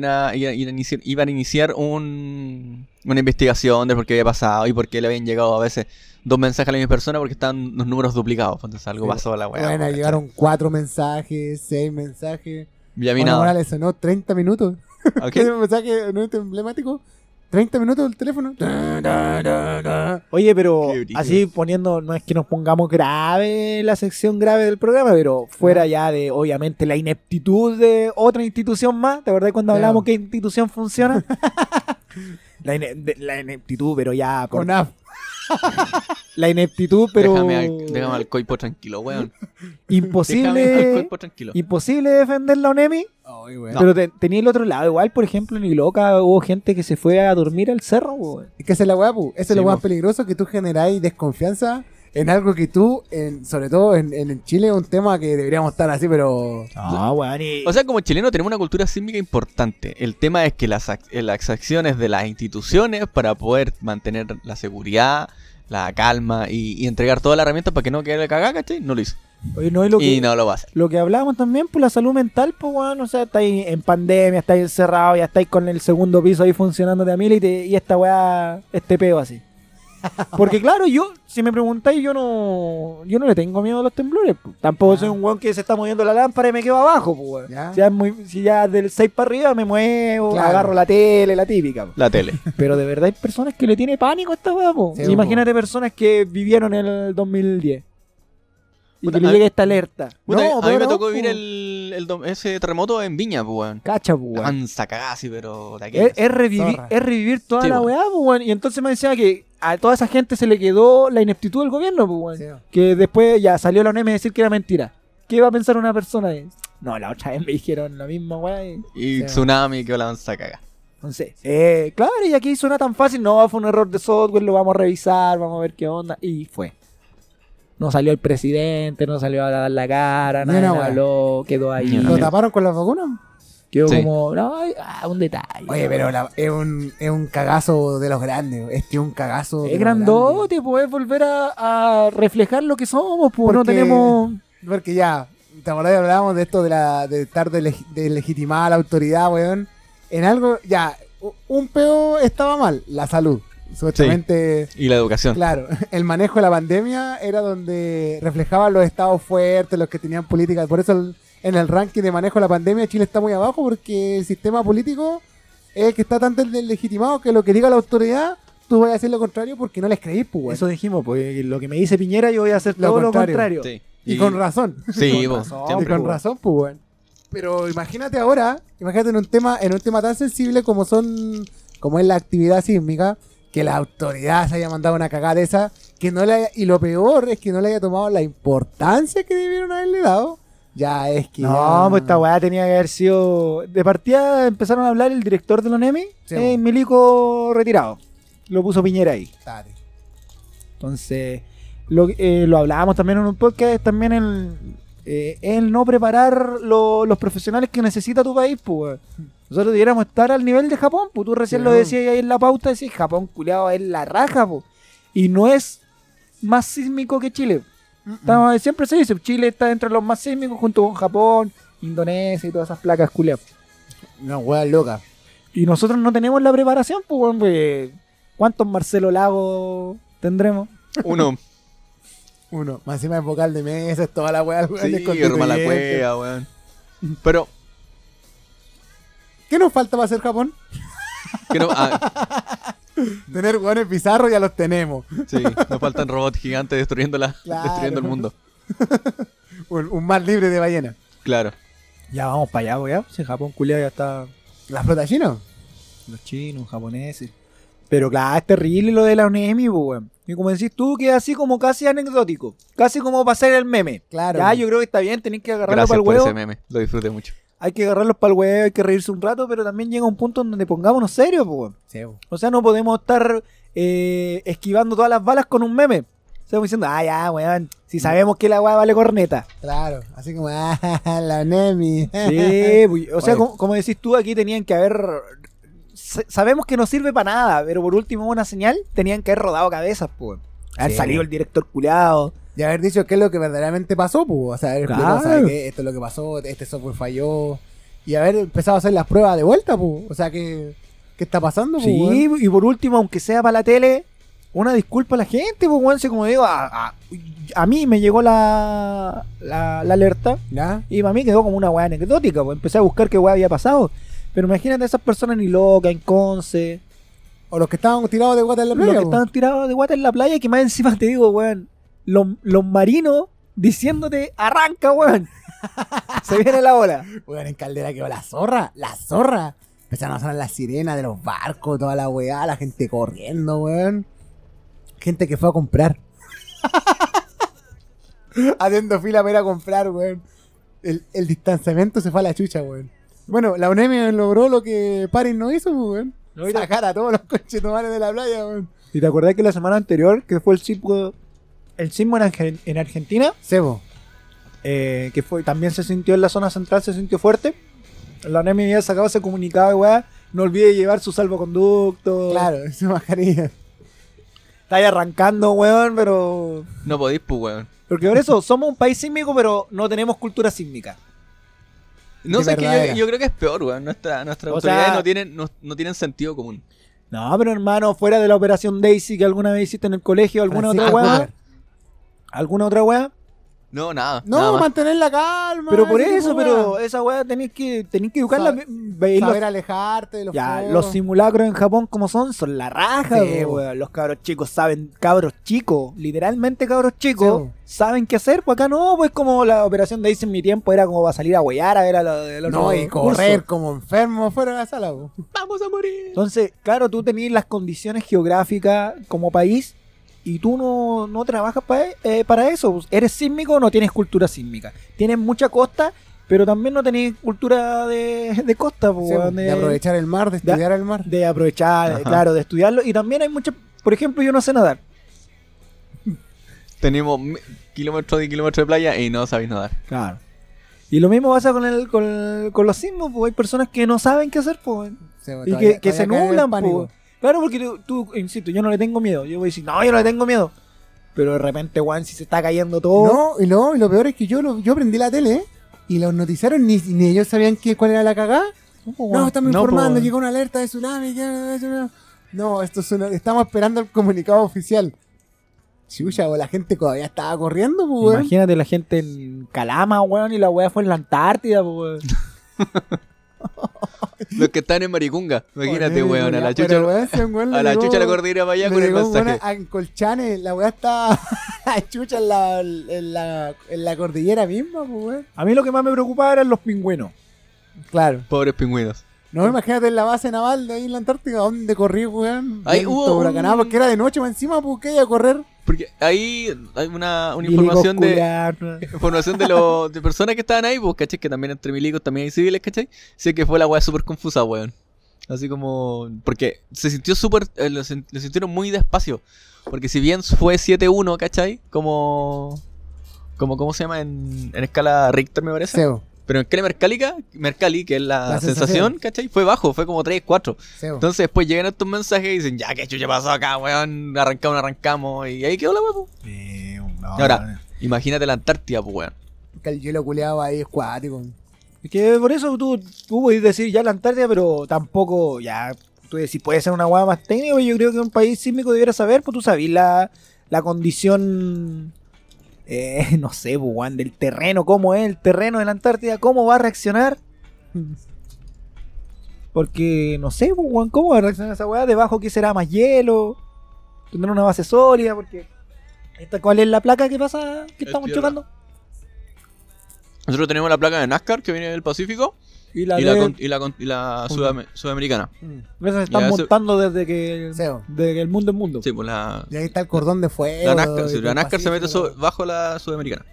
iban a iniciar un, una investigación de por qué había pasado y por qué le habían llegado a veces dos mensajes a la misma persona porque estaban los números duplicados. Entonces algo Sí, pasó a la weá. Bueno, llegaron cuatro mensajes, seis mensajes. Y a mí nada. le sonó 30 minutos. ¿Ok? ¿Qué mensaje no es emblemático? 30 minutos el teléfono. Oye, pero así poniendo, no es que nos pongamos grave la sección grave del programa, pero fuera ya de, obviamente, la ineptitud de otra institución más. ¿Te acordás cuando Ya. hablamos qué institución funciona? la, de- la ineptitud, pero ya por Con af. la ineptitud, pero Déjame, al, déjame al coipo tranquilo, weón. Déjame al imposible, coipo tranquilo. imposible defender la ONEMI. Weón. Pero te- tenía el otro lado. Igual, por ejemplo, en Iloca hubo gente que se fue a dormir al cerro, weón. Es que esa es la weá, pu. Sí, es lo más po. peligroso que tú generáis desconfianza en algo que tú, en, sobre todo en, en Chile, es un tema que deberíamos estar así, pero. No, weón. y- O sea, como chileno tenemos una cultura sísmica importante. El tema es que las, ac- eh, las acciones de las instituciones para poder mantener la seguridad, la calma y, y entregar todas las herramientas para que no quede cagada, ¿cachai? No lo hizo. Oye, no, y lo que, Y no lo va a hacer. lo que hablábamos también, pues la salud mental, pues, weón. O sea, estáis en pandemia, estáis encerrados, ya estáis con el segundo piso ahí funcionando de a mil y, te- y esta weá, este peo así. Porque claro, yo, si me preguntáis, yo no yo no le tengo miedo a los temblores. pues. Tampoco soy un weón que se está moviendo la lámpara y me quedo abajo, pues, weón. Ya. Si, ya es muy, si ya del 6 para arriba me muevo, Claro. agarro la tele, la típica. pues. La tele. Pero de verdad hay personas que le tiene pánico a esta weá, po. Sí, Imagínate personas que vivieron en el 2010. Y Puta, que le llegue esta alerta. Puta, No, a mí me tocó vivir el, el dom- ese terremoto en Viña, pues, weón. Cacha, po, weón. Sí, pero. Es, es revivir, es revivir toda Sí, la weón. weá, weón. Y entonces me decía que a toda esa gente se le quedó la ineptitud del gobierno, weón. Sí, weón. Que después ya salió la ONEM a decir que era mentira. ¿Qué va a pensar una persona? de- No, la otra vez me dijeron la misma weá. y- tsunami que la cagada. Entonces, eh, claro, y aquí suena tan fácil. No, fue un error de software, lo vamos a revisar, vamos a ver qué onda. Y fue. No salió el presidente, no salió a dar la cara, una wea. habló, quedó ahí. ¿Lo taparon con las vacunas? Quedó Sí. como, no, ah, un detalle. Oye, pero la- es, un, es un cagazo de los grandes. Este es un cagazo. de es los grandes. grandote, pues volver a, a reflejar lo que somos, pues no Porque- tenemos. Porque ya, ¿te acordás que hablábamos de esto de, la, de estar de, leg- de legitimar la autoridad, weón? En algo, ya, un peo estaba mal, la salud. Supuestamente, Y la educación. claro, el manejo de la pandemia era donde reflejaban los estados fuertes, los que tenían políticas. Por eso el- en el ranking de manejo de la pandemia Chile está muy abajo, porque el sistema político es el que está tan legitimado que lo que diga la autoridad, tú vas a hacer lo contrario porque no les creís, pues, weón. Eso dijimos, pues lo que me dice Piñera, yo voy a hacer Lo todo contrario. lo contrario. Sí. Y, con razón. Sí, Con Y con razón, pues, weón. Pero imagínate ahora, imagínate en un tema, en un tema tan sensible como son, como es la actividad sísmica, que la autoridad se haya mandado una cagada de esa, que no le haya- y lo peor es que no le haya tomado la importancia que debieron haberle dado. Ya es que. No, ya- pues esta weá tenía que haber sido. De partida empezaron a hablar el director de la ONEMI, Sí, eh, po. Milico retirado. Lo puso Piñera ahí. Dale. Entonces, lo, eh, lo hablábamos también en un podcast, también el, eh, el no preparar lo- los profesionales que necesita tu país, pues. Nosotros debiéramos estar al nivel de Japón, pues tú recién Sí, lo decías ahí en la pauta, decías, Japón, culiado, es la raja, pues. Y no es más sísmico que Chile. Estamos- siempre se dice, Chile está entre los más sísmicos junto con Japón, Indonesia y todas esas placas culiadas. Una hueá loca. Y nosotros no tenemos la preparación, pues, pues, ¿cuántos Marcelo Lago tendremos? Uno. Uno. Más encima es vocal de mesa, es toda la hueá. weón, Sí, la cueva, weón. Pero, ¿Qué nos falta para hacer Japón? que no, ah, Tener hueones bizarros ya los tenemos. sí, nos faltan robots gigantes destruyendo, la, Claro. destruyendo el mundo. Un, un mar libre de ballena. Claro. Ya vamos para allá, weón. Si Japón culiado ya está ¿La flota china? los chinos, japoneses. Pero claro, es terrible lo de la UNEMI, pues, weón. Y como decís tú, que es así como casi anecdótico. Casi como para hacer el meme. Claro. Ya, yo creo que está bien, tenéis que agarrarlo Gracias para el por huevo. ese meme. Lo disfruté mucho. Hay que agarrarlos para el huevo, hay que reírse un rato, pero también llega un punto en donde pongámonos serios, pues, weón. Sí, bo. O sea, no podemos estar eh, esquivando todas las balas con un meme. Estamos diciendo, ah, ya, weón. Si sabemos que la weá vale corneta. Claro. Así como, ah, la Nemi. Sí, pues, o sea, como, como decís tú, aquí tenían que haber. Sa- Sabemos que no sirve para nada, pero por último, una señal, tenían que haber rodado cabezas, pues. Haber Sí. salido el director culeado. Y haber dicho qué es lo que verdaderamente pasó, pues. O sea, haber explicado, Claro. ¿sabes qué? Esto es lo que pasó, este software falló. Y haber empezado a hacer las pruebas de vuelta, pues. O sea, ¿qué, qué está pasando, pues? Sí, y por último, aunque sea para la tele, una disculpa a la gente, pues, weón. Como digo, a, a- a mí me llegó la, la, la alerta ¿Ya? y para mí quedó como una weá anecdótica, pues. Empecé a buscar qué weá había pasado. Pero imagínate a esas personas ni loca, en Conce, O los que estaban tirados de guata en la los playa, que po. estaban tirados de guata en la playa, que más encima te digo, weón, los, los marinos diciéndote, arranca, weón. Se viene la ola. Weón, en Caldera quedó la zorra, la zorra. Empezaron a sonar las sirenas de los barcos, toda la weá, la gente corriendo, weón. Gente que fue a comprar. haciendo fila para ir a comprar, weón. El, el distanciamiento se fue a la chucha, weón. Bueno, la UNEM logró lo que Paris no hizo, pues, weón. No, te- Sacar a todos los coches tomares de la playa, weón. ¿Y te acordás que la semana anterior, que fue el sismo, el sismo en, Argen- en Argentina, Sebo. eh, que fue también se sintió en la zona central, se sintió fuerte? La ONEM había sacado ese comunicado, weá. No olvide llevar su salvoconducto. Claro, esa mascarilla. Está ahí arrancando, weón, pero. No podéis, pues, weón. Porque por eso somos un país sísmico, pero no tenemos cultura sísmica. No sé, que yo, yo creo que es peor, weón. Nuestra, nuestras O autoridades sea- no, tienen, no, no tienen sentido común. No, pero hermano, fuera de la operación Daisy que alguna vez hiciste en el colegio, alguna otra weá. ¿Alguna otra weá? No, nada. No, nada mantener la calma. Pero por eso, de pero weá. esa weá tenéis que, tenéis que educarla. Sabe- Veis los- Saber alejarte de los ya, foros. los simulacros en Japón como son, son la raja, Sí. Los cabros chicos saben, cabros chicos, literalmente cabros chicos, Sí, saben qué hacer, pues acá no, pues como la operación Daisy en mi tiempo era como para salir a huear a ver a los de los No, y correr como enfermo fuera de la sala, weón. Vamos a morir. Entonces, claro, tú tenías las condiciones geográficas como país y tú no, no trabajas pa- eh, para eso. Eres sísmico, no tienes cultura sísmica. Tienes mucha costa, pero también no tenés cultura de, de costa. po, Sí, weón, de aprovechar el mar, de estudiar el mar. de aprovechar, Ajá. claro, de estudiarlo. Y también hay muchas, por ejemplo, yo no sé nadar. Tenemos kilómetros y kilómetros de playa y no sabéis nadar. Claro. Y lo mismo pasa con, el, con, el- con los sismos, pues hay personas que no saben qué hacer, pues. Sí, Y todavía- que, que se nublan, pánico. Claro, porque tú, tú, insisto, yo no le tengo miedo. Yo voy a decir, no, yo no le tengo miedo. Pero de repente, weón, si se está cayendo todo. No, y no, y lo peor es que yo, lo- yo prendí la tele y los noticiarios ni, ni ellos sabían que, cuál era la cagada. No, estamos No, informando, llegó una alerta de tsunami. No, esto es una- estamos esperando el comunicado oficial. Chucha, o la gente todavía estaba corriendo, pues. Imagínate la gente en Calama, weón, y la weá fue en la Antártida, weón. Los que están en Maricunga. Imagínate, Oye, weón. A la chucha, weón, a le la llegó- chucha la cordillera para allá con el mensaje. en Colchane, la weá está la chucha en la, en la, en la cordillera misma, pues, weón. A mí lo que más me preocupaba eran los pingüinos. Claro. Pobres pingüinos. No, imagínate en la base naval de ahí en la Antártica, donde corrí, weón. Ahí hubo un- porque era de noche más encima, pues, que iba a correr. Porque ahí hay una, una información de información de los de personas que estaban ahí, pues, ¿cachai? Que también entre milicos también hay civiles, ¿cachai? Sé que fue la weá súper confusa, weón. Así como. Porque se sintió súper. eh, lo, sintieron muy despacio. Porque si bien fue 7-1, ¿cachai? Como. como ¿Cómo se llama? En, en escala Richter, me parece. Pero en escala Mercálica, Mercalli, que es la, La sensación, sensación. ¿cachai? Fue bajo, fue como 3-4. Sebo. Entonces después llegan estos mensajes y dicen, ya, ¿qué chucha pasó acá, weón? Arrancamos, arrancamos. Y ahí quedó la no, Y ahora, no. imagínate la Antártida, pues, weón. Que el hielo culeado ahí es cuático. Es que por eso tú, tú podés decir ya la Antártida, pero tampoco, ya, tú decís, puede ser una hueá más técnica, pero yo creo que un país sísmico debiera saber, pues tú sabes la, la condición, eh, no sé, pues, weón, del terreno, cómo es el terreno de la Antártida, cómo va a reaccionar. Porque, no sé, pues, weón, cómo va a reaccionar esa hueá, debajo que será más hielo, tendrá una base sólida, porque... Esta, ¿Cuál es la placa que pasa que estamos chocando? Nosotros tenemos la placa de NASCAR que viene del Pacífico Y la, y la, de- con- y la, con- y la sudame- sudamericana. Esas se están Ya, montando desde que, desde que el mundo es mundo. Sí, pues la, Y ahí está el cordón de fuego. la NASCAR, sí, la del NASCAR se mete so- bajo la sudamericana.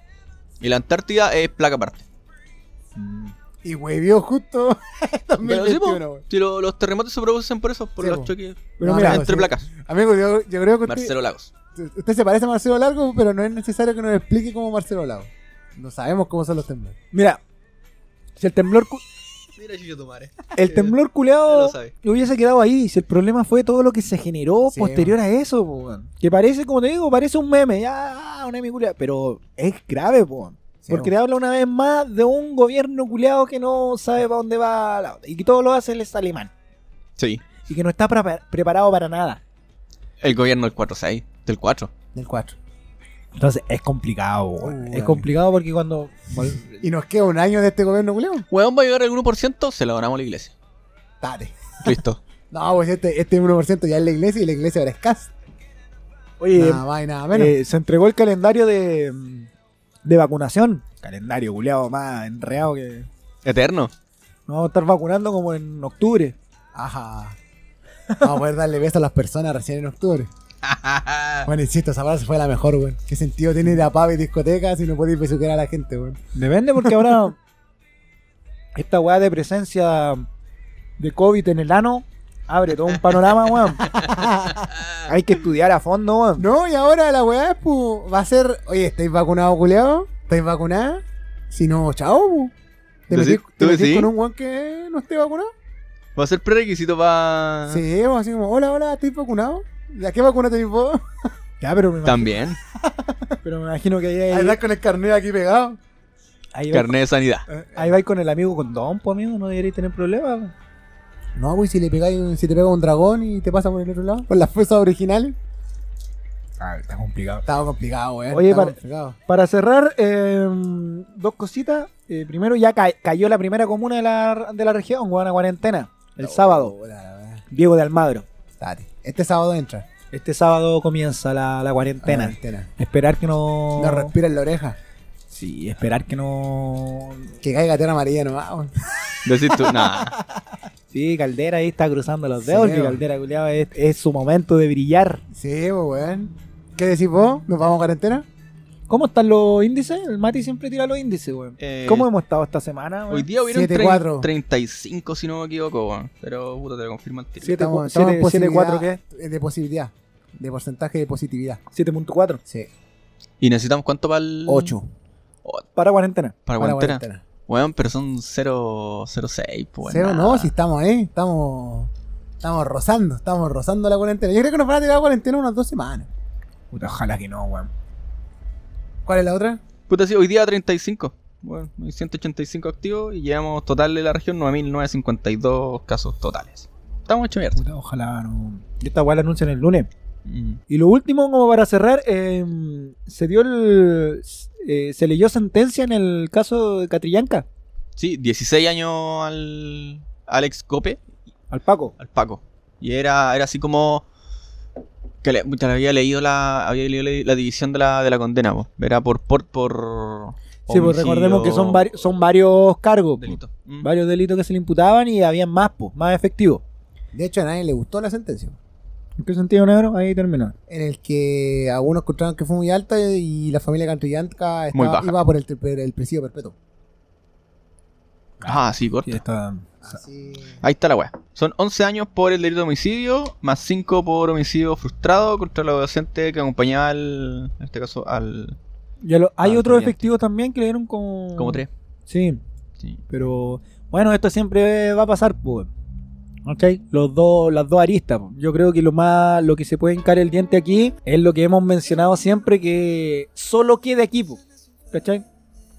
Y la Antártida es placa aparte. Y huevió justo Pero sí, 2021, po, si lo- los terremotos se producen por eso, por Sí, los po. choques Pero No, mira, entre sí. placas. Amigo, yo, yo creo que usted, Marcelo Lagos. usted se parece a Marcelo Largo, pero no es necesario que nos explique cómo Marcelo Lago. No sabemos cómo son los temblores. Mira, si el temblor el temblor culeado hubiese quedado ahí, si el problema fue todo lo que se generó Sí, posterior a eso, po, que parece, como te digo, parece un meme, ya, un meme culeado, pero es grave, po, weón. Sí, porque weón. habla una vez más de un gobierno culeado que no sabe para dónde va la y que todo lo hace el es alemán Sí. y que no está pre- preparado para nada. El gobierno del 4-6, del 4. Del 4. Entonces es complicado, weón. Uh, es complicado porque cuando Y nos queda un año de este gobierno culeado. Weón va a llegar al 1%, se lo donamos a la iglesia. Date. Listo. No, pues este, este 1% ya es la iglesia y la iglesia ahora es CAS. Oye, nada más y nada menos. Eh, se entregó el calendario de, de vacunación. Calendario culeado más enreado que. Eterno. Nos vamos a estar vacunando como en octubre. Ajá. Vamos a poder darle besos a las personas recién en octubre. Bueno, insisto, esa frase fue la mejor, weón. ¿Qué sentido tiene ir a pub y discotecas si no podéis besuquear a la gente, weón? Depende porque ahora esta weá de presencia de COVID en el ano abre todo un panorama, weón. Hay que estudiar a fondo, weón. No, y ahora la weá pu, va a ser, oye, ¿estáis vacunados, culiados? ¿Estáis vacunados? Si no, chao, pu. ¿Te ¿Tú metís, te ¿Tú metís con un weón que no esté vacunado? Va a ser prerequisito para. Sí, así como, hola, hola, ¿estáis vacunado? ¿De a qué vacuna tenéis vos? Ya, pero me, imagino, También. pero me imagino que ahí, Ahí ahí, estás con el carnet aquí pegado. ahí, va, Carnet de sanidad. ahí vais con el amigo con don, pues amigo, no deberíais tener problemas. No, pues si le pegáis, un- si te pega un dragón y te pasa por el otro lado, con las fuerzas originales. Ah, está complicado. Estaba complicado, weón. Oye, estaba para- complicado. Para cerrar, eh, dos cositas. Eh, primero, ya ca- cayó la primera comuna de la, de la región, weón, a cuarentena. El sábado, la- la- Diego de Almagro. Date. Este sábado entra. Este sábado comienza la, la cuarentena. Cuarentena. Esperar que no. No respira en la oreja. Sí, esperar que no. Que caiga tierra amarilla nomás, weón. Decís tú, nah. Sí, Caldera ahí está cruzando los dedos. Sí, que. Caldera, culiao, es, es su momento de brillar. Sí, pues, weón. ¿Qué decís vos? ¿Nos vamos a cuarentena? ¿Cómo están los índices? El Mati siempre tira los índices, weón. Eh, ¿Cómo hemos estado esta semana, weón? Hoy día hubieron 7-4. 35, si no me equivoco, weón. Pero puta, te lo confirmo al tiro. Siete- Estamos, siete- estamos en siete, cuatro, posibilidad- eh, De posibilidad. De porcentaje de positividad. 7.4 Sí. ¿Y necesitamos cuánto para el. 8. para cuarentena. Para Para cuarentena. cuarentena. Weón, pero son 0.06, pues. Cero, nada. no, si estamos ahí. Estamos. Estamos rozando. Estamos rozando la cuarentena. Yo creo que nos van a tirar la cuarentena unas dos semanas. Puta, ojalá que no, weón. ¿Cuál es la otra? Puta, sí, hoy día 35. Bueno, hay 185 activos y llevamos total de la región 9.952 casos totales. Estamos hecho mierda. Puta, ojalá no. Y esta weá la anuncian el lunes. Mm. Y lo último, como para cerrar, eh, se dio el. eh, se leyó sentencia en el caso de Catrillanca, Sí, 16 años al Alex Cope, al Paco. al Paco. Y era, era así como que le, había leído la había leído la, la división de la, de la condena, era por por por Sí, pues recordemos que son, vari- son varios cargos, delito. Mm. varios delitos que se le imputaban y habían más, po, más efectivos. De hecho, a nadie le gustó la sentencia. ¿En qué sentido, negro? Ahí terminó. En el que algunos encontraron que fue muy alta y la familia Cantrillanca iba por el, por el presidio perpetuo. Ah, sí, corta. Sí, está- Así. Ahí está la weá. Son 11 años por el delito de homicidio, más 5 por homicidio frustrado contra la docente que acompañaba al, en este caso al Ya lo- hay Ah, otros efectivos también que le dieron como... como 3. Sí, Sí. pero bueno, esto siempre va a pasar, pues. ¿Ok? Los dos, las dos aristas. Yo creo que lo más, lo que se puede hincar el diente aquí es lo que hemos mencionado siempre que solo quede aquí, po. ¿cachai?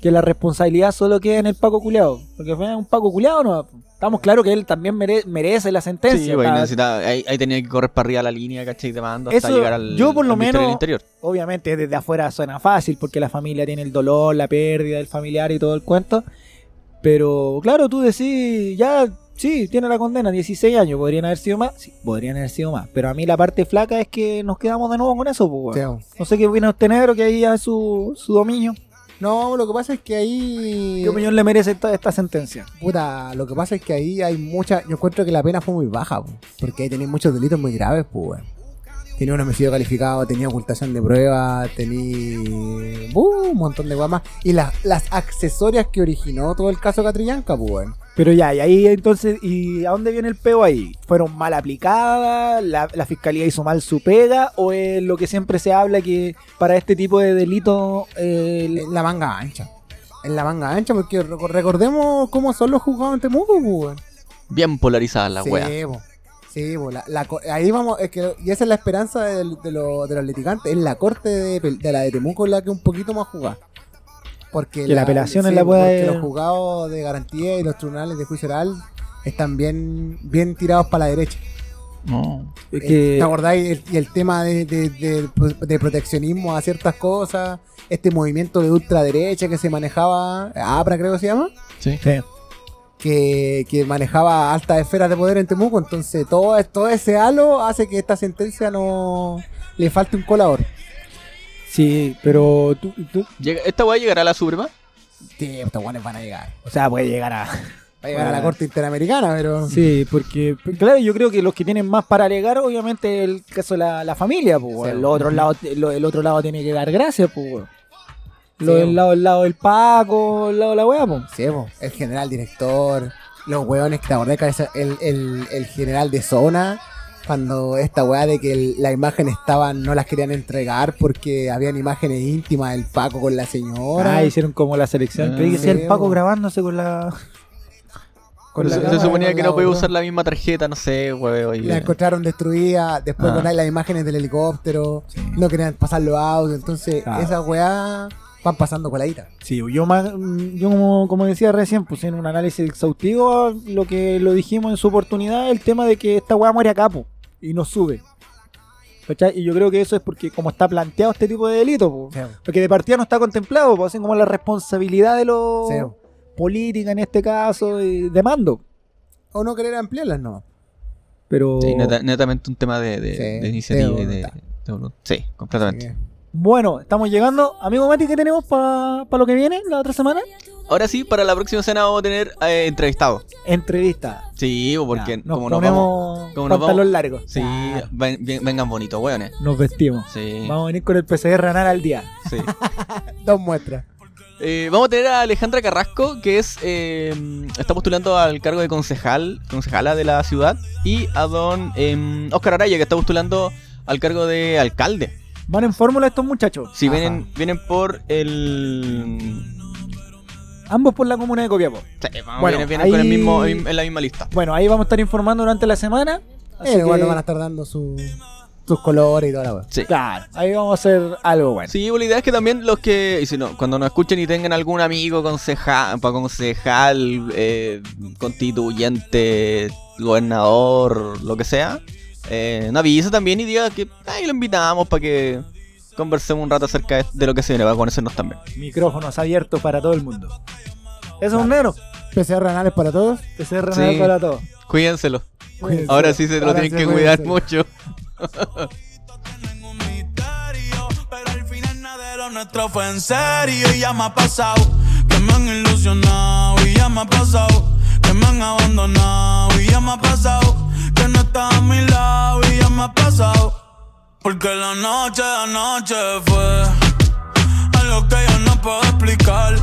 Que la responsabilidad solo queda en el Paco Culeado. Porque fue un Paco Culeado, no. Estamos claros que él también mere- merece la sentencia. Sí, güey, necesitaba- ahí, ahí tenía que correr para arriba la línea, ¿cachai? De mando hasta Eso, llegar al yo por lo menos- interior. obviamente desde afuera suena fácil porque la familia tiene el dolor, la pérdida del familiar y todo el cuento. Pero claro, tú decís, ya, sí, tiene la condena, 16 años, podrían haber sido más, sí, podrían haber sido más. Pero a mí la parte flaca es que nos quedamos de nuevo con eso, pues, Sí, bo. No sé qué opina usted, negro, que ahí ya es su, su dominio. No, lo que pasa es que ahí. ¿Qué opinión le merece esta, esta sentencia? Puta, lo que pasa es que ahí hay mucha. Yo encuentro que la pena fue muy baja, po, porque ahí tenéis muchos delitos muy graves, pues. Tenía un homicidio calificado, tenía ocultación de pruebas, tenía uh, un montón de más. Y las, las accesorias que originó todo el caso Catrillanca, pues, weón. Pero ya, y ahí entonces, ¿y a dónde viene el peo ahí? ¿Fueron mal aplicadas? ¿La, la fiscalía hizo mal su pega? ¿O es lo que siempre se habla que para este tipo de delitos eh, En la manga ancha. En la manga ancha, porque reco- recordemos cómo son los juzgados en Temuco, pues, weón. Bien polarizadas las sí, weas. po. Sí, po, la- la co- ahí vamos, es que, y esa es la esperanza del- de, lo- de los litigantes. Es la corte de, de la de Temuco la que un poquito más jugada. Porque Que la apelación es la pueda- Porque los juzgados de garantía y los tribunales de juicio oral están bien, bien tirados para la derecha. No. es Eh, que ¿Te acordáis? El- y el tema de, de- de- de proteccionismo a ciertas cosas, este movimiento de ultraderecha que se manejaba, APRA creo que se llama, Sí. Sí. Que, que manejaba altas esferas de poder en Temuco, entonces todo, todo ese halo hace que esta sentencia no le falte un colador. Sí, pero tú, tú- ¿Esta wea llegará a la Suprema? Sí, estos guanes van a llegar. o sea, puede llegar a, Va a llegar a la Ah. corte interamericana, pero. Sí, porque, claro, yo creo que los que tienen más para alegar, obviamente, el caso de la, la familia, pues. Sí. el, otro lado, el otro lado tiene que dar gracias, pues, weón. Lo Sí, del po. lado, el lado del Paco, el lado de la weá, pues. Sí, po, el general director, los hueones que te acordás que el, el, el general de zona, cuando esta weá de que el- las imágenes estaban, no las querían entregar porque habían imágenes íntimas del Paco con la señora. Ah, hicieron como la selección. Ah, Creí que sea sí, el Paco po. grabándose con la. con la se, suponía que la no podía usar la misma tarjeta, no sé, y- La encontraron destruida, después Ah. con las imágenes del helicóptero, no querían pasar los audios, entonces Claro. esas weá van pasando coladita. Sí, yo, más, yo como, como decía recién, pues en un análisis exhaustivo, lo que lo dijimos en su oportunidad, el tema de que esta weá muere a capo y no sube. ¿Cachai? Y yo creo que eso es porque como está planteado este tipo de delito, po. Sí, porque de partida no está contemplado, pues hacen como la responsabilidad de los sí. política en este caso, y de mando. O no querer ampliarlas, no. Pero Sí, neta- netamente un tema de, de- Sí, de iniciativa de y de. Sí, completamente. Bueno, estamos llegando. Amigo Mati, ¿qué tenemos para lo que viene la otra semana? Ahora sí, para la próxima semana vamos a tener eh, entrevistado. Entrevista. Sí, porque Ya, nos como nos vamos. como nos pantalón vamos- largo. Sí, Ya, ven- ven- vengan bonitos, weones. nos vestimos. Sí, Vamos a venir con el PCR anal al día. sí. Dos muestras. Eh, vamos a tener a Alejandra Carrasco, que es eh, está postulando al cargo de concejal, concejala de la ciudad, y a don eh, Oscar Araya, que está postulando al cargo de alcalde. Van en fórmula estos muchachos. Sí, Ajá. vienen, vienen por el. Ambos por la comuna de Copiapó. Sí, vamos, Bueno, vienen, vienen con el mismo, en la misma lista. Bueno, ahí vamos a estar informando durante la semana. Así Eh, igual que- nos van a estar dando su- sus colores y toda la weá. Sí. Claro, ahí vamos a hacer algo bueno. Sí, pues la idea es que también los que, y si no, cuando nos escuchen y tengan algún amigo concejal, para concejal, eh, constituyente, gobernador, lo que sea, eh, nos avise también y diga que ahí lo invitamos para que conversemos un rato acerca de, de lo que se viene, para conocernos también. Micrófonos abiertos para todo el mundo. Eso es un negro. PCR anales para todos. PCR Sí. anal para todos. Cuídenselo. Cuídense. Ahora sí se lo Ahora tienen sí, que cuidar mucho. nuestro fue en serio y ya me ha pasado que me han ilusionado y ya me ha pasado que me han abandonado y ya me ha pasado no a mi lado y ya me ha pasado. Porque la noche de anoche fue algo que yo no puedo explicar